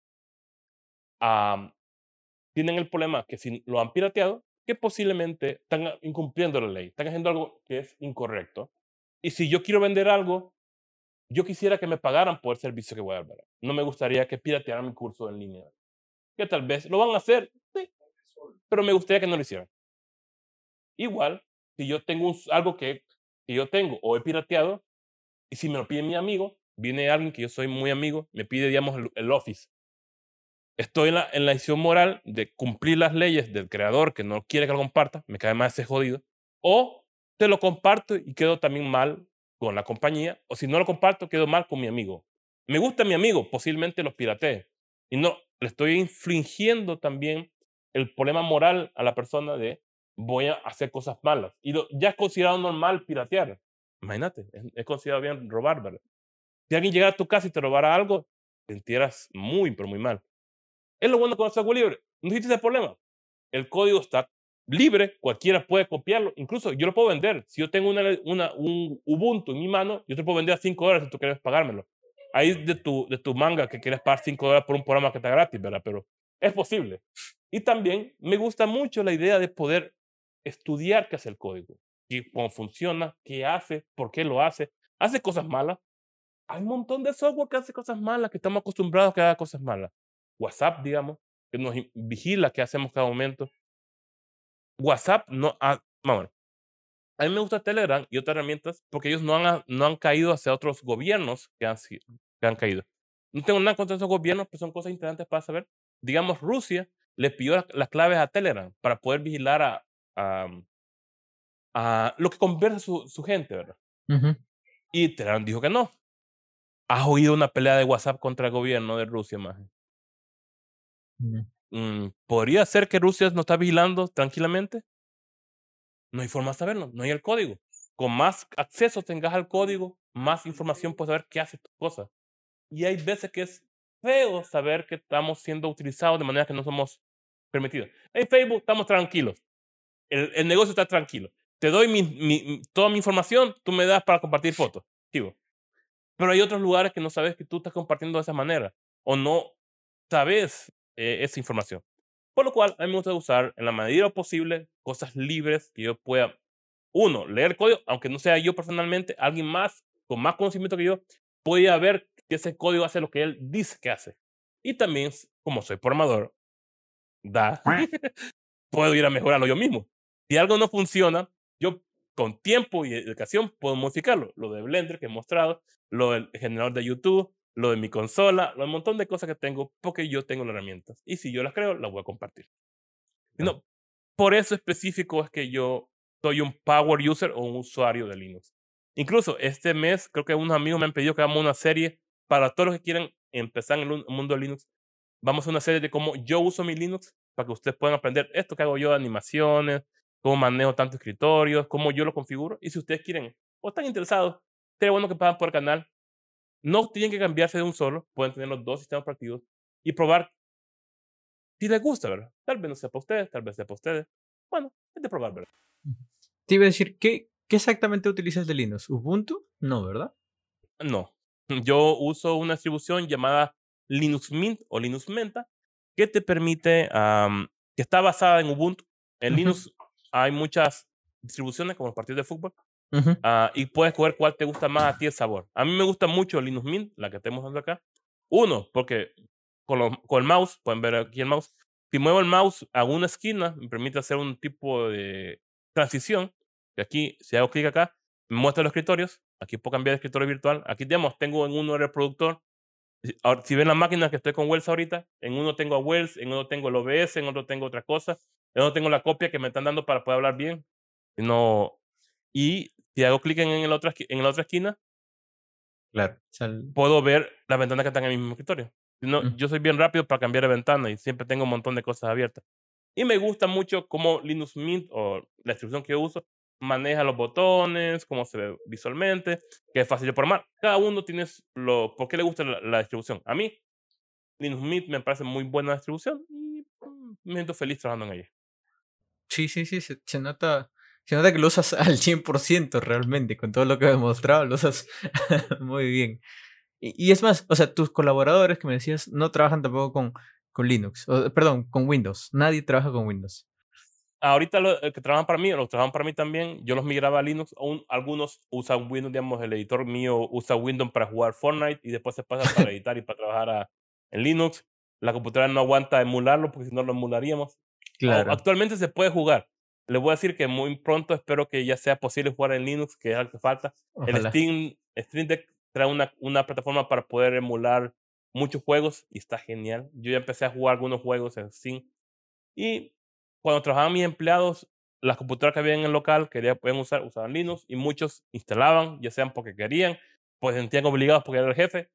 tienen el problema que si lo han pirateado, que posiblemente están incumpliendo la ley, están haciendo algo que es incorrecto. Y si yo quiero vender algo, yo quisiera que me pagaran por el servicio que voy a dar. No me gustaría que piratearan mi curso en línea. Que tal vez lo van a hacer, pero me gustaría que no lo hicieran. Igual, si yo tengo algo que, que yo tengo o he pirateado, y si me lo pide mi amigo, viene alguien que yo soy muy amigo, me pide, digamos, el, Office. Estoy en la, en decisión moral de cumplir las leyes del creador que no quiere que lo comparta, me cae más ese jodido, o te lo comparto y quedo también mal con la compañía, o si no lo comparto, quedo mal con mi amigo. Me gusta mi amigo, posiblemente los piratee. Y no, le estoy infligiendo también el problema moral a la persona de voy a hacer cosas malas. Y ya es considerado normal piratear. Imagínate, es, considerado bien robar, ¿verdad? Si alguien llegara a tu casa y te robara algo, te sintieras muy, pero muy mal. Es lo bueno con el software libre. No existe ese problema. El código está libre, cualquiera puede copiarlo. Incluso yo lo puedo vender. Si yo tengo una, una, un Ubuntu en mi mano, yo te puedo vender a 5 dólares si tú quieres pagármelo. Ahí de tu, de tu manga que quieres pagar 5 dólares por un programa que está gratis, ¿verdad? Pero es posible. Y también me gusta mucho la idea de poder estudiar qué hace el código, y cómo funciona, qué hace, por qué lo hace. Hace cosas malas. Hay un montón de software que hace cosas malas, que estamos acostumbrados a que haga cosas malas. WhatsApp, digamos, que nos vigila qué hacemos cada momento. WhatsApp no ha, a mí me gusta Telegram y otras herramientas porque ellos no han, no han caído hacia otros gobiernos que han, que han caído. No tengo nada contra esos gobiernos, pero son cosas interesantes para saber. Digamos, Rusia le pidió las, claves a Telegram para poder vigilar a, a, lo que conversa su, su gente, ¿verdad? Y Telegram dijo que no. ¿Has oído una pelea de WhatsApp contra el gobierno de Rusia, más? Mm, ¿Podría ser que Rusia no está vigilando tranquilamente? No hay forma de saberlo, no hay el código. Con más acceso tengas al código, más información puedes saber qué hace tu cosa. Y hay veces que es feo saber que estamos siendo utilizados de manera que no somos permitidos. En Facebook estamos tranquilos. El, el negocio está tranquilo. Te doy mi, mi, toda mi información, tú me das para compartir fotos. Pero hay otros lugares que no sabes que tú estás compartiendo de esa manera o no sabes eh, esa información. Por lo cual, a mí me gusta usar en la medida posible cosas libres que yo pueda, uno, leer código, aunque no sea yo personalmente, alguien más con más conocimiento que yo pueda ver que ese código hace lo que él dice que hace. Y también, como soy programador, da, [laughs] puedo ir a mejorarlo yo mismo. Si algo no funciona, yo con tiempo y educación puedo modificarlo. Lo de Blender que he mostrado, lo del generador de YouTube, lo de mi consola, lo un montón de cosas que tengo porque yo tengo las herramientas. Y si yo las creo, las voy a compartir. No, por eso específico es que yo soy un power user o un usuario de Linux. Incluso este mes creo que unos amigos me han pedido que hagamos una serie para todos los que quieran empezar en el mundo de Linux. Vamos a una serie de cómo yo uso mi Linux para que ustedes puedan aprender esto que hago yo de animaciones, cómo manejo tantos escritorios, cómo yo lo configuro. Y si ustedes quieren o están interesados, sería bueno que pasen por el canal no tienen que cambiarse de un solo, pueden tener los dos sistemas operativos y probar si les gusta, ¿verdad? Tal vez no sea para ustedes, tal vez sea para ustedes. Bueno, es de probar, ¿verdad? Te iba a decir, ¿qué, ¿qué exactamente utilizas de Linux? ¿Ubuntu? No, ¿verdad? No. [laughs] Yo uso una distribución llamada Linux Mint o Linux Menta que te permite, que está basada en Ubuntu. En Linux hay muchas distribuciones como los partidos de fútbol Ah, y puedes escoger cuál te gusta más a ti el sabor. A mí me gusta mucho Linux Mint, la que estamos dando acá. Uno, porque con, con el mouse, pueden ver aquí el mouse, si muevo el mouse a una esquina, me permite hacer un tipo de transición. Y aquí, si hago clic acá, me muestra los escritorios. Aquí puedo cambiar de escritorio virtual. Aquí, digamos, tengo en uno el reproductor. Ahora, si ven la máquina que estoy con Wells ahorita, en uno tengo a Wells, en uno tengo el OBS, en otro tengo otra cosa. En otro tengo la copia que me están dando para poder hablar bien. No, y si hago clic en, la otra, en la otra esquina, claro. puedo ver las ventanas que están en el mismo escritorio. No, Yo soy bien rápido para cambiar de ventana y siempre tengo un montón de cosas abiertas. Y me gusta mucho cómo Linux Mint o la distribución que yo uso maneja los botones, cómo se ve visualmente, que es fácil de programar. Cada uno tiene lo, por qué le gusta la, distribución. A mí, Linux Mint me parece muy buena distribución y mm, me siento feliz trabajando en ella. Sí, sí, sí, se, se nota se nota que lo usas [laughs] al 100% realmente, con todo lo que he demostrado, lo usas [laughs] muy bien. Y, y, es más, o sea, tus colaboradores que me decías no trabajan tampoco con, con Linux, o, perdón, con Windows. Nadie trabaja con Windows. Ahorita los que trabajan para mí, los que trabajan para mí también, yo los migraba a Linux. Aún, algunos usan Windows, digamos, el editor mío usa Windows para jugar Fortnite y después se pasa para [laughs] editar y para trabajar a, en Linux. La computadora no aguanta emularlo porque si no lo emularíamos. Claro. Actualmente se puede jugar, les voy a decir que muy pronto espero que ya sea posible jugar en Linux, que es algo que falta. El Steam, Stream Deck trae una, una plataforma para poder emular muchos juegos y está genial. Yo ya empecé a jugar algunos juegos en Steam. Y cuando trabajaban mis empleados, las computadoras que había en el local querían usar, usaban Linux y muchos instalaban, ya sean porque querían, pues sentían obligados porque era el jefe.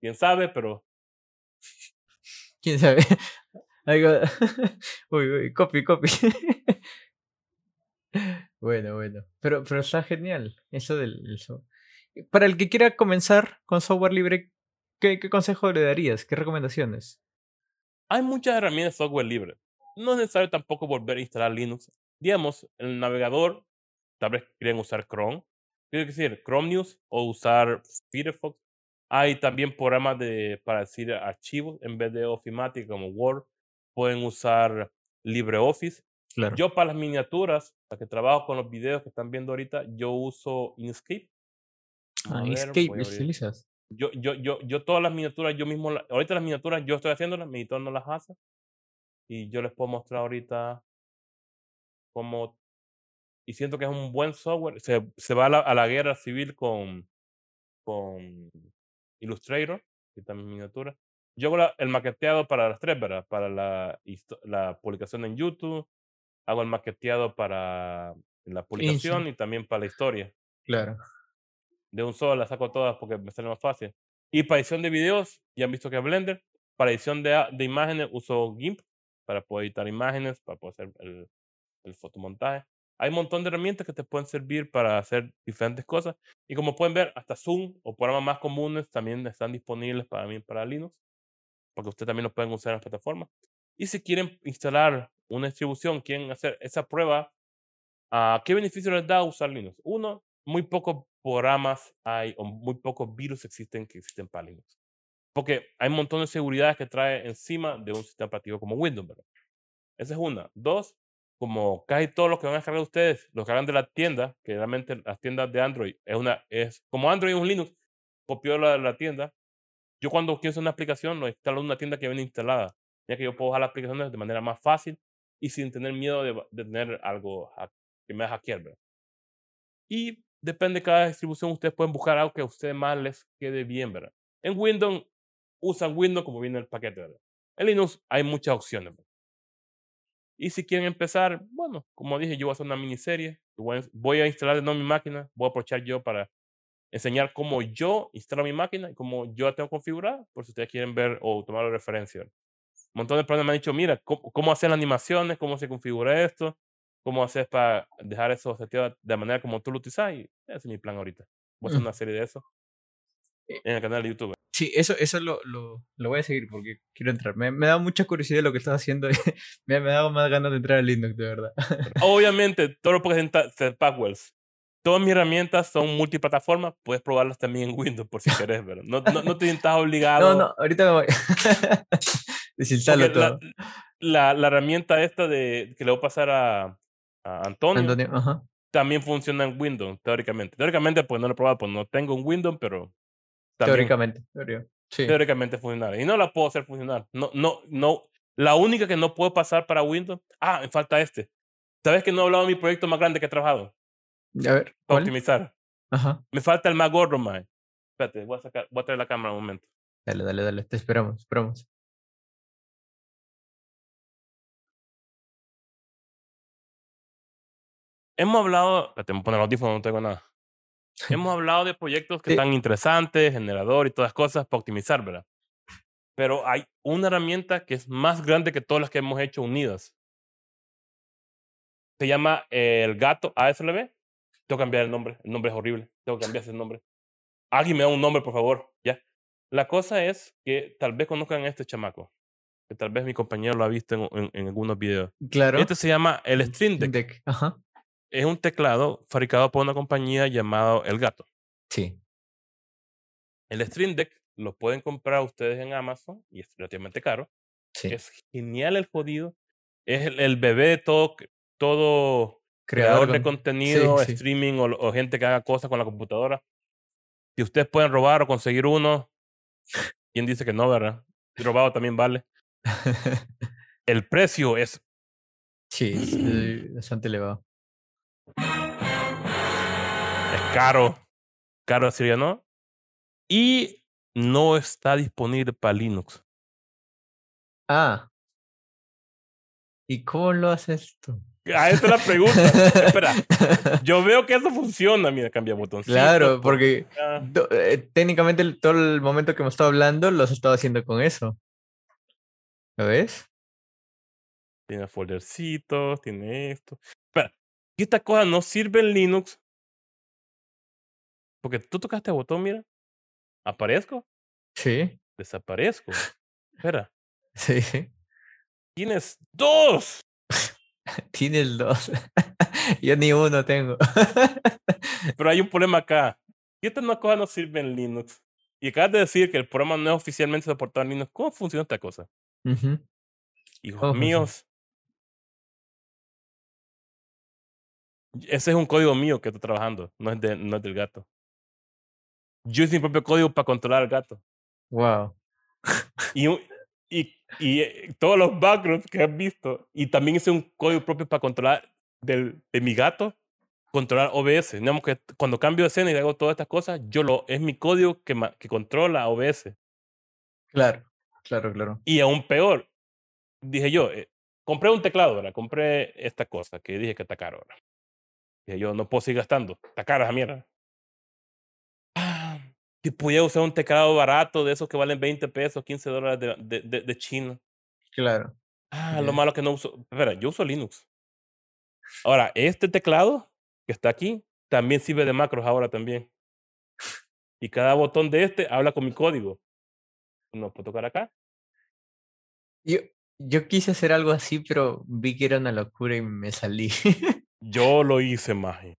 Quién sabe, pero. Quién sabe. [laughs] [laughs] uy, uy, copy, copy. [laughs] Bueno, bueno. Pero, pero está genial. Eso del eso. Para el que quiera comenzar con software libre, ¿qué, ¿qué, consejo le darías? ¿Qué recomendaciones? Hay muchas herramientas de software libre. No es necesario tampoco volver a instalar Linux. Digamos, el navegador, tal vez quieren usar Chrome. Quiero decir, Chrome News o usar Firefox. Hay también programas de, para decir archivos en vez de Ofimatic como Word. Pueden usar LibreOffice. Yo para las miniaturas, para que trabajo con los videos que están viendo ahorita, yo uso Inkscape. Ah, Inkscape, utilizas? Yo, yo, yo, yo todas las miniaturas, yo mismo, ahorita las miniaturas yo estoy haciéndolas, mi editor no las hace. Y yo les puedo mostrar ahorita cómo, y siento que es un buen software. Se, se va a la, a la guerra civil con, con Illustrator, que también miniatura. Yo hago el maqueteado para las tres, ¿verdad? Para la, la publicación en YouTube, hago el maqueteado para la publicación y también para la historia. Claro. De un solo las saco todas porque me sale más fácil. Y para edición de videos, ya han visto que es Blender. Para edición de, de imágenes uso GIMP para poder editar imágenes, para poder hacer el, el fotomontaje. Hay un montón de herramientas que te pueden servir para hacer diferentes cosas. Y como pueden ver, hasta Zoom o programas más comunes también están disponibles para mí para Linux, porque ustedes también lo pueden usar en las plataformas. Y si quieren instalar una distribución, quieren hacer esa prueba, uh, ¿qué beneficio les da usar Linux? Uno, muy pocos programas hay o muy pocos virus existen que existen para Linux. Porque hay un montón de seguridades que trae encima de un sistema operativo como Windows, ¿verdad? Esa es una. Dos, como casi todos los que van a descargar ustedes, los hagan de la tienda, que realmente las tiendas de Android es una, es como Android es un Linux, copió la, la tienda. Yo cuando quiero hacer una aplicación, lo instalo en una tienda que viene instalada, ya que yo puedo bajar las aplicaciones de manera más fácil y sin tener miedo de, de tener algo que me hackear. Y depende de cada distribución, ustedes pueden buscar algo que a ustedes más les quede bien, ¿verdad? En Windows, usan Windows como viene el paquete, ¿verdad? En Linux hay muchas opciones. ¿verdad? Y si quieren empezar, bueno, como dije, yo voy a hacer una miniserie. Voy a instalar de nuevo mi máquina. Voy a aprovechar yo para enseñar cómo yo instalo mi máquina y cómo yo la tengo configurada, por si ustedes quieren ver o tomar referencia un montón de personas me han dicho, mira, ¿cómo, hacer las animaciones? ¿Cómo se configura esto? ¿Cómo haces para dejar eso seteado de manera como tú lo utilizas? Y ese es mi plan ahorita. Voy a hacer mm. una serie de eso eh en el canal de YouTube. Sí, eso, eso lo, lo, lo voy a seguir porque quiero entrar. Me, me da mucha curiosidad lo que estás haciendo. [laughs] me, me da más ganas de entrar a Linux, de verdad. Obviamente, todo lo puedes hacer Packwells. Todas mis herramientas son multiplataformas, puedes probarlas también en Windows por si [laughs] querés, pero no, no, no te sientas obligado. No, no, ahorita me voy. [laughs] Desinstalo todo. La, la, herramienta esta de que le voy a pasar a, a Antonio, Antonio ajá. también funciona en Windows, teóricamente. Teóricamente, pues no lo he probado, pues no tengo un Windows, pero. Teóricamente, sí. teóricamente funciona. Y no la puedo hacer funcionar. No, no, no. La única que no puedo pasar para Windows. Ah, me falta este. ¿Sabes que no he hablado de mi proyecto más grande que he trabajado? A ver. Optimizar. Ajá. Me falta el más gordo, man. Espérate, voy a, sacar, voy a traer la cámara un momento. Dale, dale, dale. Te esperamos, esperamos. Hemos hablado, te me poner el audífono, no tengo nada. [laughs] Hemos hablado de proyectos que están interesantes, generador y todas las cosas para optimizar, ¿verdad? Pero hay una herramienta que es más grande que todas las que hemos hecho unidas. Se llama el gato ASLB. Tengo que cambiar el nombre. El nombre es horrible. Tengo que cambiar [laughs] ese nombre. Alguien me da un nombre, por favor. Ya. La cosa es que tal vez conozcan a este chamaco. que tal vez mi compañero lo ha visto en, en, algunos videos. Claro. Este se llama el Stream Deck. Ajá. Es un teclado fabricado por una compañía llamada El Gato. Sí. El Stream Deck lo pueden comprar ustedes en Amazon y es relativamente caro. Sí. Es genial el jodido. Es el, bebé de todo, todo creador, de contenido, streaming O, o, gente que haga cosas con la computadora. Si ustedes pueden robar o conseguir uno, ¿quién dice que no, verdad? Robado también vale. [laughs] el precio es. Sí, [clears throat] es bastante elevado. Es caro. Caro, sería, ¿no? Y no está disponible para Linux. Ah. ¿Y cómo lo haces tú? Ah, esa es la pregunta. Espera, yo veo que eso funciona. Mira, cambia botón. Claro, porque eh, técnicamente todo el momento que hemos estado hablando lo has estado haciendo con eso. ¿Lo ves? Tiene foldercitos, tiene esto. Espera, esta cosa no sirve en Linux. Porque tú tocaste el botón, mira. ¿Aparezco? Sí. Desaparezco. Espera. [laughs] Sí. Tienes dos. [laughs] Tienes dos. [laughs] Yo ni uno tengo. [laughs] Pero hay un problema acá. Y esta cosa no sirve en Linux. Y acabas de decir que el programa no es oficialmente soportado en Linux. ¿Cómo funciona esta cosa? Hijos míos. Ese es un código mío que estoy trabajando, no es, de, no es del gato. Yo hice mi propio código para controlar al gato. Wow. Y, y, y eh, todos los backgrounds que has visto. Y también hice un código propio para controlar del, de mi gato, controlar OBS. Digamos que cuando cambio de escena y hago todas estas cosas, yo lo, es mi código que, que controla OBS. Claro, claro, claro. Y aún peor, dije yo, eh, compré un teclado, ¿verdad? Compré esta cosa que dije que está caro, ¿verdad? Dije yo, no puedo seguir gastando, está cara esa mierda. Si pudiera usar un teclado barato de esos que valen 20 pesos, 15 dólares de, de, de, China. Claro. Ah, lo malo que no uso. Espera, yo uso Linux. Ahora, este teclado que está aquí también sirve de macros ahora también. Y cada botón de este habla con mi código. No puedo tocar acá. Yo, yo quise hacer algo así, pero vi que era una locura y me salí. yo lo hice, maje.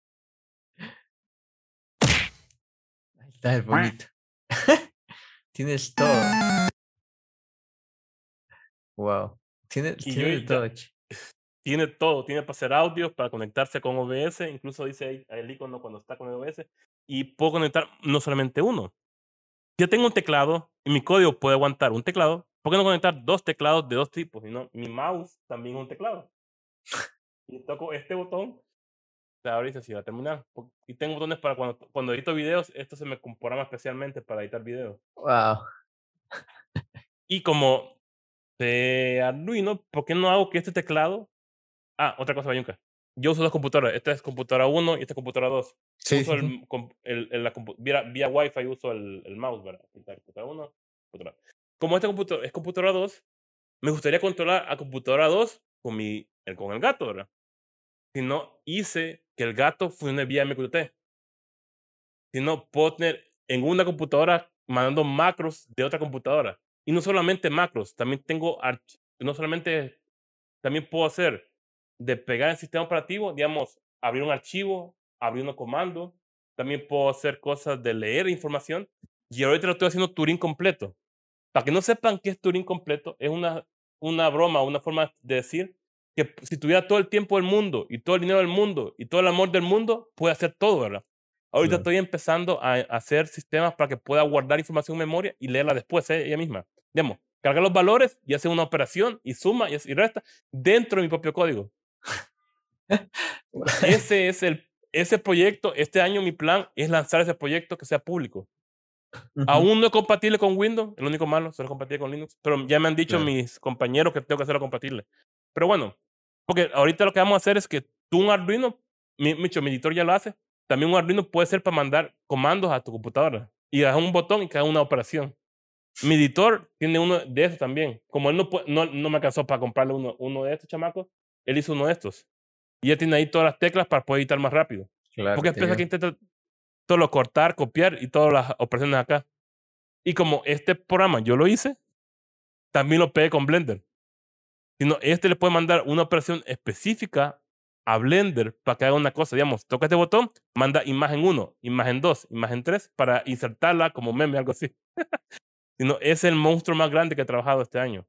Está el bonito. [laughs] Tienes todo. Wow. Tiene, tiene todo. Tiene todo. Tiene para hacer audio, para conectarse con OBS. Incluso dice ahí el icono cuando está con OBS. Y puedo conectar no solamente uno. Yo tengo un teclado y mi código puede aguantar un teclado. ¿Por qué no conectar dos teclados de dos tipos? Y no, mi mouse también es un teclado. Y toco este botón ahorita sí va a terminar. Y tengo botones para cuando, cuando edito videos, esto se me programa especialmente para editar videos. Wow. Y como de Arduino, ¿por qué no hago que este teclado? Ah, otra cosa, Bayunca. Yo uso dos computadoras. Esta es computadora 1 y esta es computadora 2. Sí, uso El, el, la, vía, vía Wi-Fi uso el, el mouse, ¿verdad? Computadora 1, computadora. Como esta computadora es computadora 2, me gustaría controlar a computadora 2 con, mi, con el gato, ¿verdad? Si no, hice que el gato funcione vía MQTT. Sino puedo tener en una computadora mandando macros de otra computadora. Y no solamente macros, también tengo, no solamente, también puedo hacer de pegar el sistema operativo, digamos, abrir un archivo, abrir un comando. También puedo hacer cosas de leer información. Y ahorita lo estoy haciendo Turing completo. Para que no sepan qué es Turing completo, es una, una broma, una forma de decir que si tuviera todo el tiempo del mundo y todo el dinero del mundo y todo el amor del mundo, puede hacer todo, ¿verdad? Ahorita estoy empezando a, hacer sistemas para que pueda guardar información en memoria y leerla después ¿eh? ella misma. Digamos, cargar los valores y hacer una operación y suma y, resta dentro de mi propio código. [laughs] ese es el ese proyecto, este año mi plan es lanzar ese proyecto que sea público. Aún no es compatible con Windows, el único malo, solo compatible con Linux, pero ya me han dicho mis compañeros que tengo que hacerlo compatible. Pero bueno, porque ahorita lo que vamos a hacer es que tú un Arduino, mi, mi, mi editor ya lo hace, también un Arduino puede ser para mandar comandos a tu computadora y das un botón y cada una operación. Mi editor tiene uno de esos también. Como él no, no, no me alcanzó para comprarle uno, uno de estos chamacos, él hizo uno de estos. Y ya tiene ahí todas las teclas para poder editar más rápido. Claro, Porque es que intenta todo lo cortar, copiar y todas las operaciones acá. Y como este programa yo lo hice, también lo pegue con Blender. Sino este le puede mandar una operación específica a Blender para que haga una cosa. Digamos, toca este botón, manda imagen 1, imagen 2, imagen 3 para insertarla como meme, algo así. [laughs] sino es el monstruo más grande que he trabajado este año.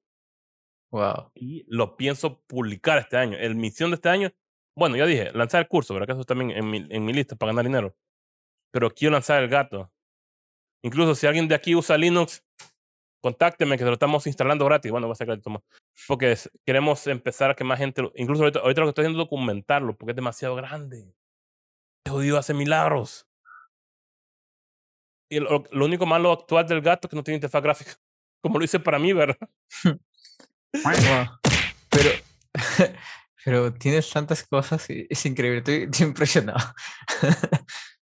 Wow. Y lo pienso publicar este año. El misión de este año, bueno, ya dije, lanzar el curso, ¿verdad? Que eso también en mi, en mi lista para ganar dinero. Pero quiero lanzar el gato. Incluso si alguien de aquí usa Linux, contácteme que lo estamos instalando gratis. Bueno, va a ser gratis, Porque queremos empezar a que más gente, incluso ahorita, ahorita lo que estoy haciendo es documentarlo, porque es demasiado grande. Este jodido hace milagros. Y lo, único malo actual del gato es que no tiene interfaz gráfica. [laughs] Como lo hice para mí, ¿verdad? Pero, [laughs] pero tienes tantas cosas y es increíble. Estoy, estoy impresionado. [laughs]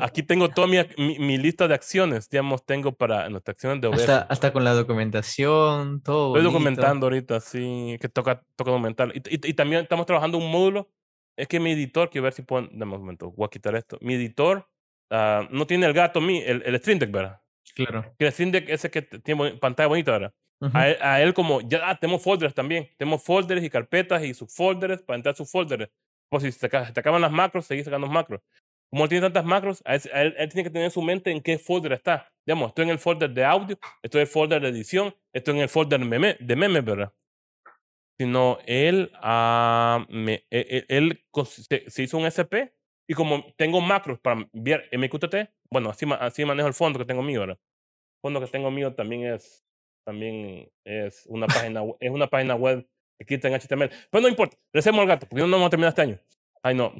Aquí tengo toda mi, mi, lista de acciones, digamos, tengo para nuestras acciones de OBS. Hasta, hasta con la documentación, todo. Estoy documentando ahorita, sí, que toca, toca documentar. Y, y, también estamos trabajando un módulo. Es que mi editor, quiero ver si puedo, de momento, voy a quitar esto. Mi editor uh, no tiene el gato, mi, el, el Stream Deck, ¿verdad? Claro. Que el Stream Deck ese que tiene pantalla bonita, ¿verdad? a, él, como, ya ah, tenemos folders también. Tenemos folders y carpetas y subfolders para entrar subfolders. Pues si te, te acaban las macros, seguís sacando macros como él tiene tantas macros, él, él, tiene que tener en su mente en qué folder está. Digamos, estoy en el folder de audio, estoy en el folder de edición, estoy en el folder de memes, de meme, ¿verdad? Sino él, uh, me, él, él se, hizo un SP y como tengo macros para enviar MQTT, bueno, así, así manejo el fondo que tengo mío, ¿verdad? El fondo que tengo mío también es, también es una [laughs] página, es una página web escrita en HTML. Pero no importa, recemos al gato, porque no vamos a terminar este año. Ay, no.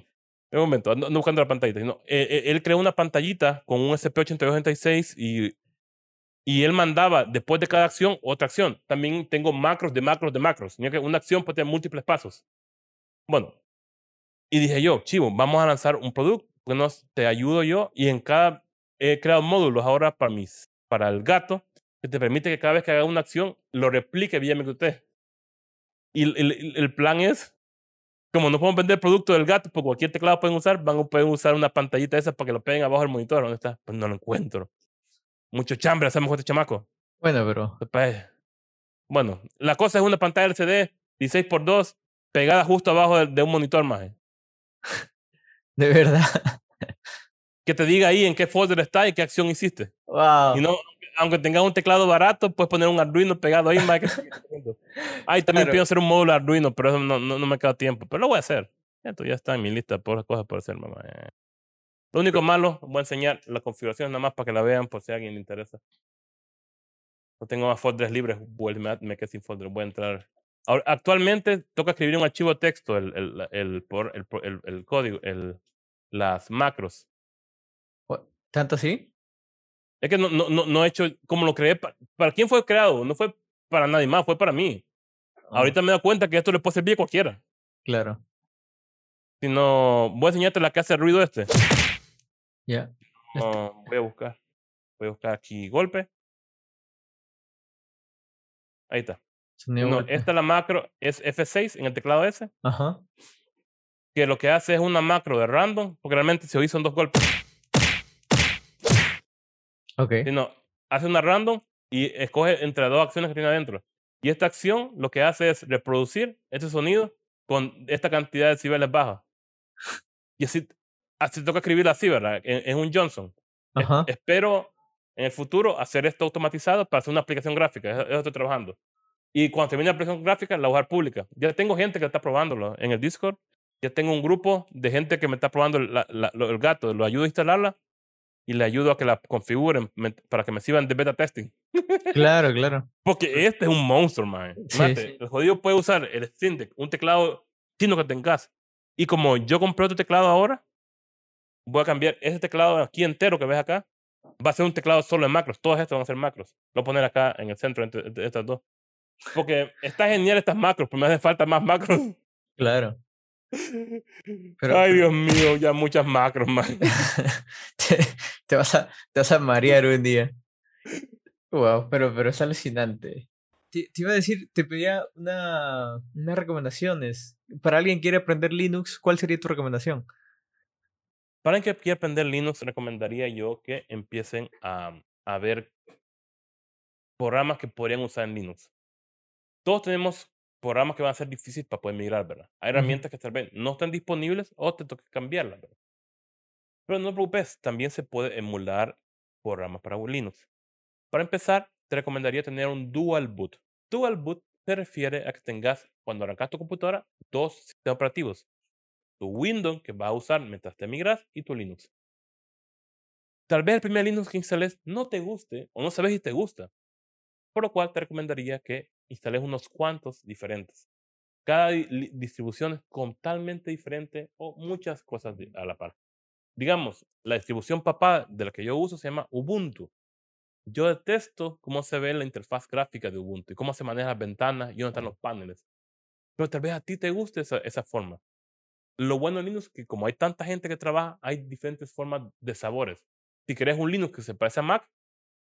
Un momento, ando, buscando la pantallita. No, eh, eh, él creó una pantallita con un SP8266 y, y él mandaba después de cada acción otra acción. También tengo macros de macros de macros. que una acción puede tener múltiples pasos. Bueno, y dije yo, chivo, vamos a lanzar un producto, bueno, te ayudo yo y en cada, he creado módulos ahora para, mis, para el gato que te permite que cada vez que haga una acción lo replique vía MQT. Y el, el plan es como no podemos vender producto del gato, por cualquier teclado pueden usar, van a poder usar una pantallita esa para que lo peguen abajo del monitor. ¿Dónde está? Pues no lo encuentro. Mucho chambre hacemos con este chamaco. Bueno, pero. Pues, bueno, la cosa es una pantalla LCD 16x2 pegada justo abajo de, un monitor más. [laughs] De verdad. Que te diga ahí en qué folder está y qué acción hiciste. Wow. Y no, aunque tengas un teclado barato, puedes poner un Arduino pegado ahí. Más que... [laughs] Ay, también pienso hacer un módulo Arduino, pero eso no, no, no, me queda tiempo. Pero lo voy a hacer. Esto ya está en mi lista por cosas por hacer, mamá. Lo único malo, voy a enseñar la configuración nada más para que la vean por si a alguien le interesa. No tengo más folders libres, me, quedé sin folders, voy a entrar. Ahora, actualmente toca escribir un archivo de texto, el, el, el, por, el, el, el código, el, las macros. ¿Tanto así? Es que no, no, no, no he hecho como lo creé. Para, quién fue creado? No fue para nadie más, fue para mí. Ahorita me doy cuenta que esto le puede servir a cualquiera. Claro. Si no, voy a enseñarte la que hace ruido este. Ya. voy a buscar. Voy a buscar aquí golpe. Ahí está. No, esta es la macro, es F6 en el teclado S. Ajá. Que lo que hace es una macro de random, porque realmente se oí son dos golpes. Okay. Sino, hace una random y escoge entre dos acciones que tiene adentro. Y esta acción lo que hace es reproducir este sonido con esta cantidad de decibeles baja. Y así, así toca escribir así, ¿verdad? Es un Johnson. espero en el futuro hacer esto automatizado para hacer una aplicación gráfica. Eso, estoy trabajando. Y cuando termine la aplicación gráfica, la voy a pública. Ya tengo gente que está probándolo en el Discord. Ya tengo un grupo de gente que me está probando el gato. Lo ayudo a instalarla y le ayudo a que la configuren para que me sirvan de beta testing. Claro, [laughs] claro. Porque este es un monstruo, man. El jodido puede usar el Steam un teclado chino que tengas. Y como yo compré otro teclado ahora, voy a cambiar ese teclado aquí entero que ves acá. Va a ser un teclado solo en macros. Todos estos van a ser macros. Lo voy a poner acá en el centro entre, estas dos. Porque está genial estas macros, pero me hace falta más macros. Claro. [laughs] Ay, Dios mío, ya muchas macros, man. [laughs] te, vas a, te vas a marear un día. Wow, pero, pero es alucinante. Te, iba a decir, te pedía una, unas recomendaciones. Para alguien que quiere aprender Linux, ¿cuál sería tu recomendación? Para alguien que quiere aprender Linux, recomendaría yo que empiecen a, a ver programas que podrían usar en Linux. todos tenemos programas que van a ser difíciles para poder migrar, ¿verdad? Hay herramientas que tal vez no están disponibles o te toca cambiarlas, ¿verdad? Pero no te preocupes, también se puede emular programas para Linux. Para empezar, te recomendaría tener un dual boot. Dual boot se refiere a que tengas, cuando arrancas tu computadora, dos sistemas operativos. Tu Windows, que vas a usar mientras te migras, y tu Linux. Tal vez el primer Linux que instales no te guste o no sabes si te gusta. Por lo cual te recomendaría que instales unos cuantos diferentes. Cada distribución es totalmente diferente o muchas cosas a la par. Digamos, la distribución papá de la que yo uso se llama Ubuntu. Yo detesto cómo se ve la interfaz gráfica de Ubuntu y cómo se manejan las ventanas y dónde están los paneles. Pero tal vez a ti te guste esa, esa forma. Lo bueno de Linux es que como hay tanta gente que trabaja, hay diferentes formas de sabores. Si querés un Linux que se parece a Mac,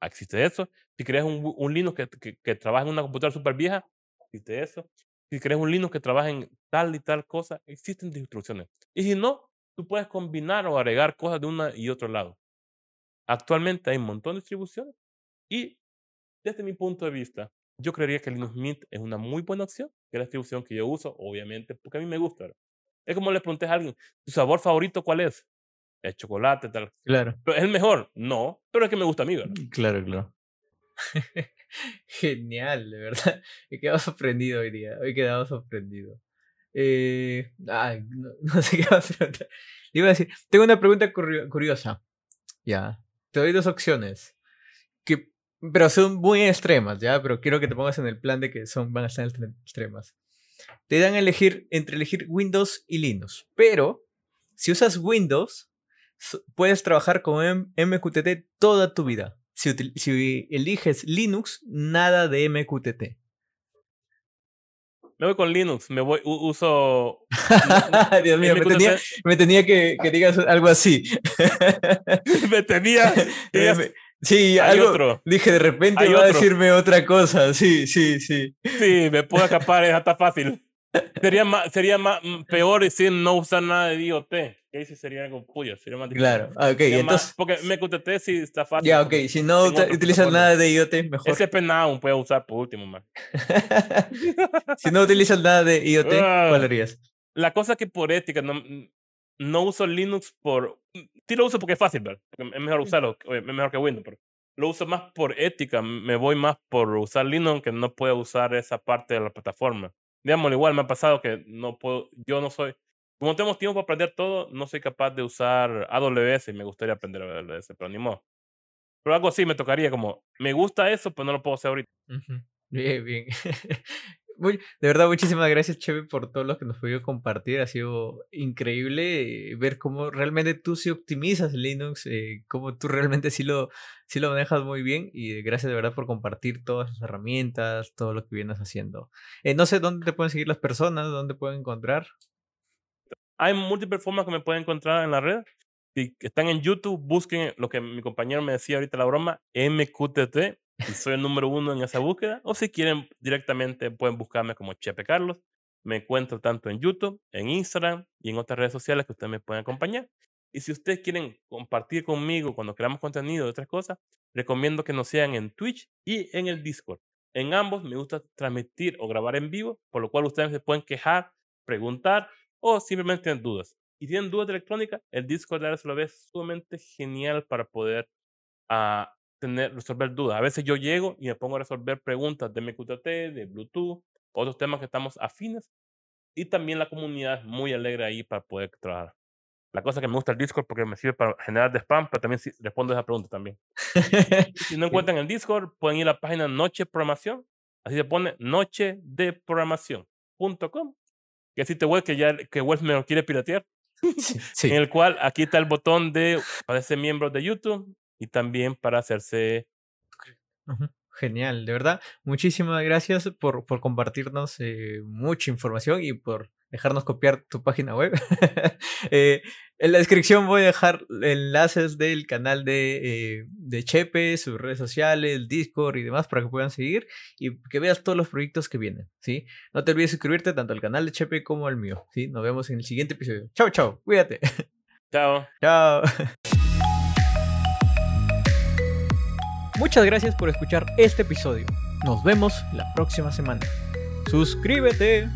existe eso. Si querés un, un Linux que, que, trabaja en una computadora súper vieja, existe eso. Si querés un Linux que trabaja en tal y tal cosa, existen instrucciones. Y si no, tú puedes combinar o agregar cosas de una y otro lado. Actualmente hay un montón de distribuciones y desde mi punto de vista, yo creería que Linux Mint es una muy buena opción, que es la distribución que yo uso, obviamente, porque a mí me gusta. Es como le pregunté a alguien, ¿tu sabor favorito cuál es? El chocolate, tal. Claro. ¿Pero ¿Es el mejor? No, pero es que me gusta a mí, ¿verdad? Claro, claro. [laughs] Genial, de verdad. He quedado sorprendido hoy día. Hoy he quedado sorprendido. Eh, ay, no, [laughs] sé qué va a preguntar. Le iba a decir, tengo una pregunta curiosa. Ya. Te doy dos opciones. Que, pero son muy extremas, ¿ya? Pero quiero que te pongas en el plan de que son, van a estar extremas. Te dan a elegir entre elegir Windows y Linux. Pero, si usas Windows, puedes trabajar con MQTT toda tu vida. Si, si eliges Linux, nada de MQTT. Me voy con Linux, me voy, uso. [laughs] Dios mío, me tenía, me tenía, que, que digas algo así. [laughs] me tenía. [laughs] sí, algo. Otro. Dije, de repente va a decirme otra cosa. Sí, sí, sí. Sí, me puedo escapar, es hasta fácil. Sería, más, sería más, peor decir no usar nada de IoT. Ahí sería algo puyo, sería más difícil. Claro, ah, ok, entonces. porque MQTT sí está fácil. Ya, ok, si no utilizas nada de IoT, mejor. Ese aún puede usar por último, man. [laughs] si no utilizas nada de IoT, ¿cuál ah, harías? La cosa que por ética no, no uso Linux por. Sí lo uso porque es fácil, ¿verdad? Es mejor usarlo, es mejor que Windows, pero lo uso más por ética. Me voy más por usar Linux que no puedo usar esa parte de la plataforma digamos, igual me ha pasado que no puedo, yo no soy, como tenemos tiempo para aprender todo, no soy capaz de usar AWS y me gustaría aprender AWS, pero ni modo. Pero algo así me tocaría como, me gusta eso, pero no lo puedo hacer ahorita. Bien, bien. [laughs] Muy, de verdad, muchísimas gracias, Cheve, por todo lo que nos podido compartir. Ha sido increíble eh, ver cómo realmente tú sí optimizas Linux, eh, cómo tú realmente sí lo, sí lo manejas muy bien. Y gracias de verdad por compartir todas las herramientas, todo lo que vienes haciendo. Eh, no sé dónde te pueden seguir las personas, dónde pueden encontrar. Hay múltiples formas que me pueden encontrar en la red. Si están en YouTube, busquen lo que mi compañero me decía ahorita la broma, MQTT, y soy el número uno en esa búsqueda. O si quieren directamente pueden buscarme como Chepe Carlos. Me encuentro tanto en YouTube, en Instagram y en otras redes sociales que ustedes me pueden acompañar. Y si ustedes quieren compartir conmigo cuando creamos contenido de otras cosas, recomiendo que nos sean en Twitch y en el Discord. En ambos me gusta transmitir o grabar en vivo, por lo cual ustedes se pueden quejar, preguntar o simplemente tienen dudas. Y tienen dudas de electrónica, el Discord de lo ve sumamente genial para poder uh, tener, resolver dudas. A veces yo llego y me pongo a resolver preguntas de MQTT, de Bluetooth, otros temas que estamos afines. Y también la comunidad es muy alegre ahí para poder trabajar. La cosa que me gusta el Discord porque me sirve para generar de spam, pero también respondo a esa pregunta también. si no [laughs] encuentran el Discord, pueden ir a la página Noche Programación. Así se pone noche de programación.com. Que así te vuelve que ya que Wolf me lo quiere piratear. [laughs] en el cual aquí está el botón de para ser miembro de YouTube y también para hacerse... Genial, de verdad. Muchísimas gracias por, por compartirnos eh, mucha información y por dejarnos copiar tu página web. [laughs] Eh, en la descripción voy a dejar enlaces del canal de, eh, de Chepe, sus redes sociales, Discord y demás para que puedan seguir y que veas todos los proyectos que vienen. ¿sí? No te olvides suscribirte tanto al canal de Chepe como al mío. ¿sí? Nos vemos en el siguiente episodio. Chao, chao. Cuídate. [laughs] Chao. Chao. Muchas gracias por escuchar este episodio. Nos vemos la próxima semana. Suscríbete.